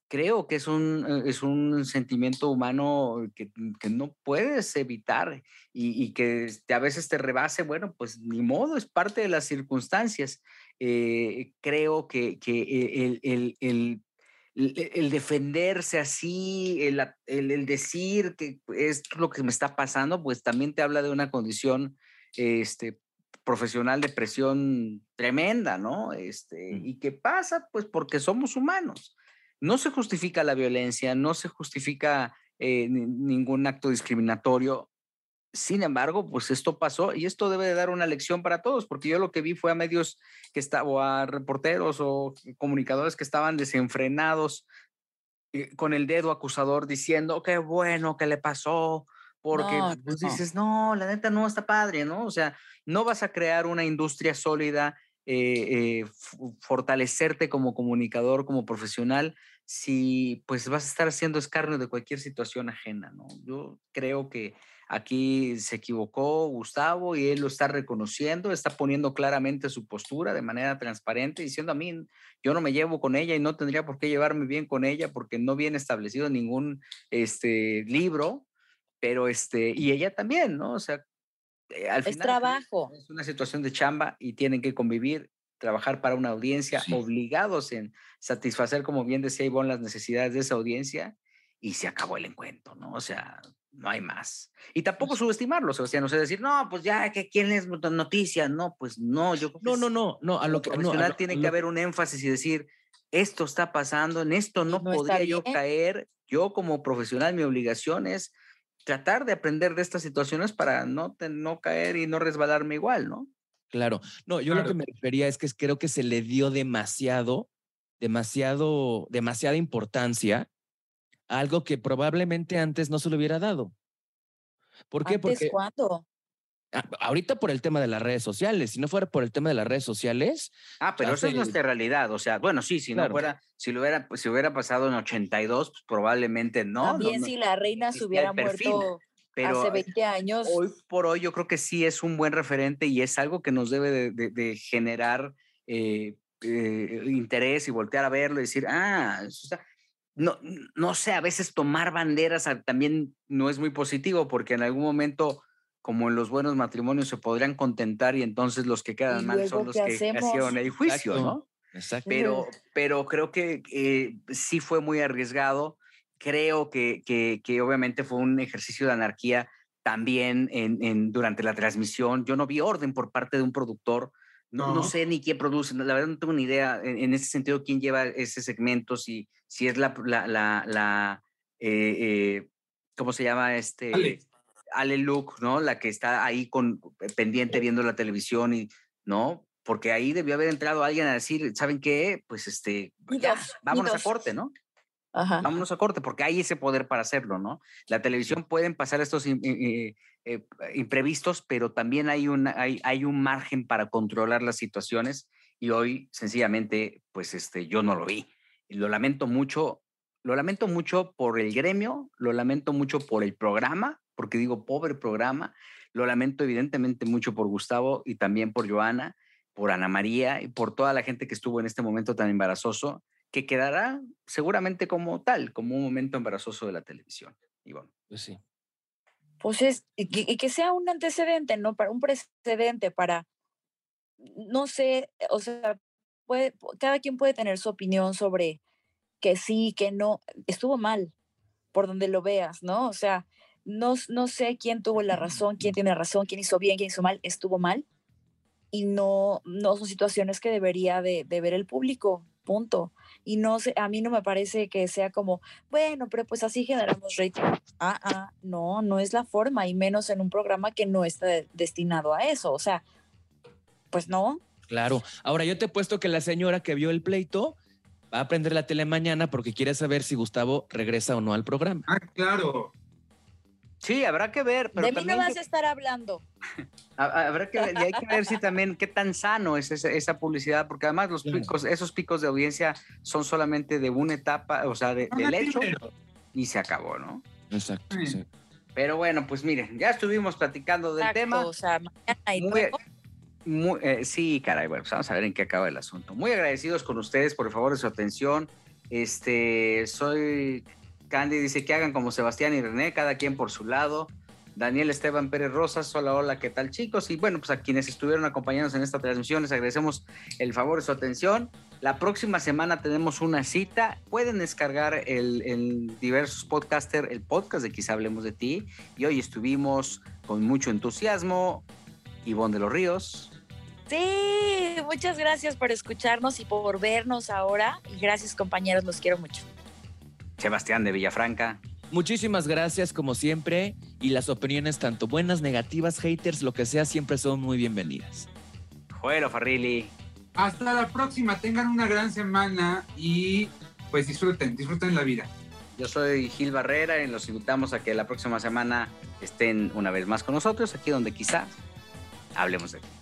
Creo que es un, eh, es un sentimiento humano que, que no puedes evitar y, que a veces te rebase, bueno, pues ni modo, es parte de las circunstancias. Eh, creo que, que el- el- el- el defenderse así, el, el- el decir que es lo que me está pasando, pues también te habla de una condición este, profesional de presión tremenda, ¿no? Este, Mm. ¿Y qué pasa? Pues porque somos humanos. No se justifica la violencia, no se justifica eh, ni- ningún acto discriminatorio. Sin embargo, pues esto pasó y esto debe de dar una lección para todos, porque yo lo que vi fue a medios que estaban, o a reporteros o comunicadores que estaban desenfrenados eh, con el dedo acusador diciendo, qué bueno que le pasó, porque No, pues no. dices, no, la neta no está padre, ¿no? O sea, no vas a crear una industria sólida, eh, eh, fortalecerte como comunicador, como profesional, si pues vas a estar haciendo escarnio de cualquier situación ajena, ¿no? Yo creo que aquí se equivocó Gustavo y él lo está reconociendo, está poniendo claramente su postura de manera transparente, diciendo a mí, yo no me llevo con ella y no tendría por qué llevarme bien con ella porque no viene establecido ningún este, libro, pero este, y ella también, ¿no? O sea, eh, al Es final trabajo. es una situación de chamba y tienen que convivir, trabajar para una audiencia, Sí. obligados en satisfacer, como bien decía Ivonne, las necesidades de esa audiencia y se acabó el encuentro, ¿no? O sea, no hay más. Y tampoco subestimarlo, Sebastián, o sea, decir, no, pues ya, que quién es noticias, no, pues no, yo creo que No, no, no, no, a lo que no, profesional lo- tiene lo- que haber un énfasis y decir, esto está pasando, en esto no, podría yo caer, yo como profesional, mi obligación es tratar de aprender de estas situaciones para no, te- no caer y no resbalarme igual, ¿no? Claro. No, yo lo que me refería es que creo que se le dio demasiado, demasiado, demasiada importancia algo que probablemente antes no se le hubiera dado. ¿Por qué? ¿Antes Porque cuándo? ahorita por el tema de las redes sociales, si no fuera por el tema de las redes sociales, Ah, pero eso es nuestra realidad, o sea, bueno, sí, si Claro. no fuera, si lo hubiera, si hubiera pasado en 82, pues probablemente no. También no, si la reina se existía hubiera muerto pero hace eh, 20 años, hoy por hoy yo creo que sí es un buen referente y es algo que nos debe de, de- de generar eh, eh, interés y voltear a verlo y decir, ah, eso está. No, no sé, a veces tomar banderas también no es muy positivo porque en algún momento, como en los buenos matrimonios, se podrían contentar y entonces los que quedan mal son los que hicieron el juicio, ¿no? Exacto. Pero, pero creo que eh, sí fue muy arriesgado. Creo que, que, que, obviamente fue un ejercicio de anarquía también en, en, durante la transmisión. Yo no vi orden por parte de un productor. No, no. sé ni quién produce, la verdad no tengo ni idea en, en ese sentido quién lleva ese segmento, si, si es la, la, la, la eh, eh, ¿cómo se llama? Este, Ale. Ale Luke, ¿no? La que está ahí con, pendiente viendo la televisión y, ¿no? Porque ahí debió haber entrado alguien a decir, ¿saben qué? Pues este, ya, vámonos a corte, ¿no? Ajá. Vámonos a corte, porque hay ese poder para hacerlo, ¿no? La televisión pueden pasar estos eh, eh, imprevistos, pero también hay, una, hay, hay un margen para controlar las situaciones y hoy sencillamente, pues este, yo no lo vi. Y lo lamento mucho, lo lamento mucho por el gremio, lo lamento mucho por el programa, porque digo, pobre programa, lo lamento evidentemente mucho por Gustavo y también por Joana, por Ana María y por toda la gente que estuvo en este momento tan embarazoso, que quedará seguramente como tal, como un momento embarazoso de la televisión. Y bueno. Pues sí. Pues es, y que, y que sea un antecedente, ¿no? Para un precedente, para, no sé, o sea, puede, cada quien puede tener su opinión sobre que sí, que no, estuvo mal, por donde lo veas, ¿no? O sea, no, no sé quién tuvo la razón, quién tiene razón, quién hizo bien, quién hizo mal, estuvo mal. Y no, no son situaciones que debería de, de ver el público, punto. Y no sé, a mí no me parece que sea como, bueno, pero pues así generamos rating. Ah, ah, no, no es la forma, y menos en un programa que no está destinado a eso. O sea, pues no. Claro. Ahora yo te he puesto que la señora que vio el pleito va a prender la tele mañana porque quiere saber si Gustavo regresa o no al programa. Ah, claro. Sí, habrá que ver. Pero de mí no vas que, a estar hablando. habrá que ver, y hay que ver si también qué tan sano es esa, esa publicidad, porque además los Claro. picos, esos picos de audiencia son solamente de una etapa, o sea, de, Son del hecho y se acabó, ¿no? Exacto. Sí. Pero bueno, pues miren, ya estuvimos platicando del Exacto, tema. O sea, mañana y Muy- luego. Muy, eh, sí, caray, bueno, pues vamos a ver en qué acaba el asunto. Muy agradecidos con ustedes por el favor de su atención. Este, soy Candy, dice que hagan como Sebastián y René, cada quien por su lado. Daniel Esteban Pérez Rosas, hola, hola, ¿qué tal chicos? Y bueno, pues a quienes estuvieron acompañándonos en esta transmisión, les agradecemos el favor de su atención. La próxima semana tenemos una cita. Pueden descargar el, el diversos podcaster, el podcast de Quizá Hablemos de Ti. Y hoy estuvimos con mucho entusiasmo. Ivonne de los Ríos, Sí, muchas gracias por escucharnos y por vernos ahora. Y gracias, compañeros, los quiero mucho. Sebastián de Villafranca, Muchísimas gracias como siempre y las opiniones tanto buenas, negativas, haters, lo que sea, siempre son muy bienvenidas. Joel Farrilli. Hasta la próxima. Tengan una gran semana y pues disfruten, disfruten la vida. Yo soy Gil Barrera y los invitamos a que la próxima semana estén una vez más con nosotros, aquí donde quizás hablemos de ti.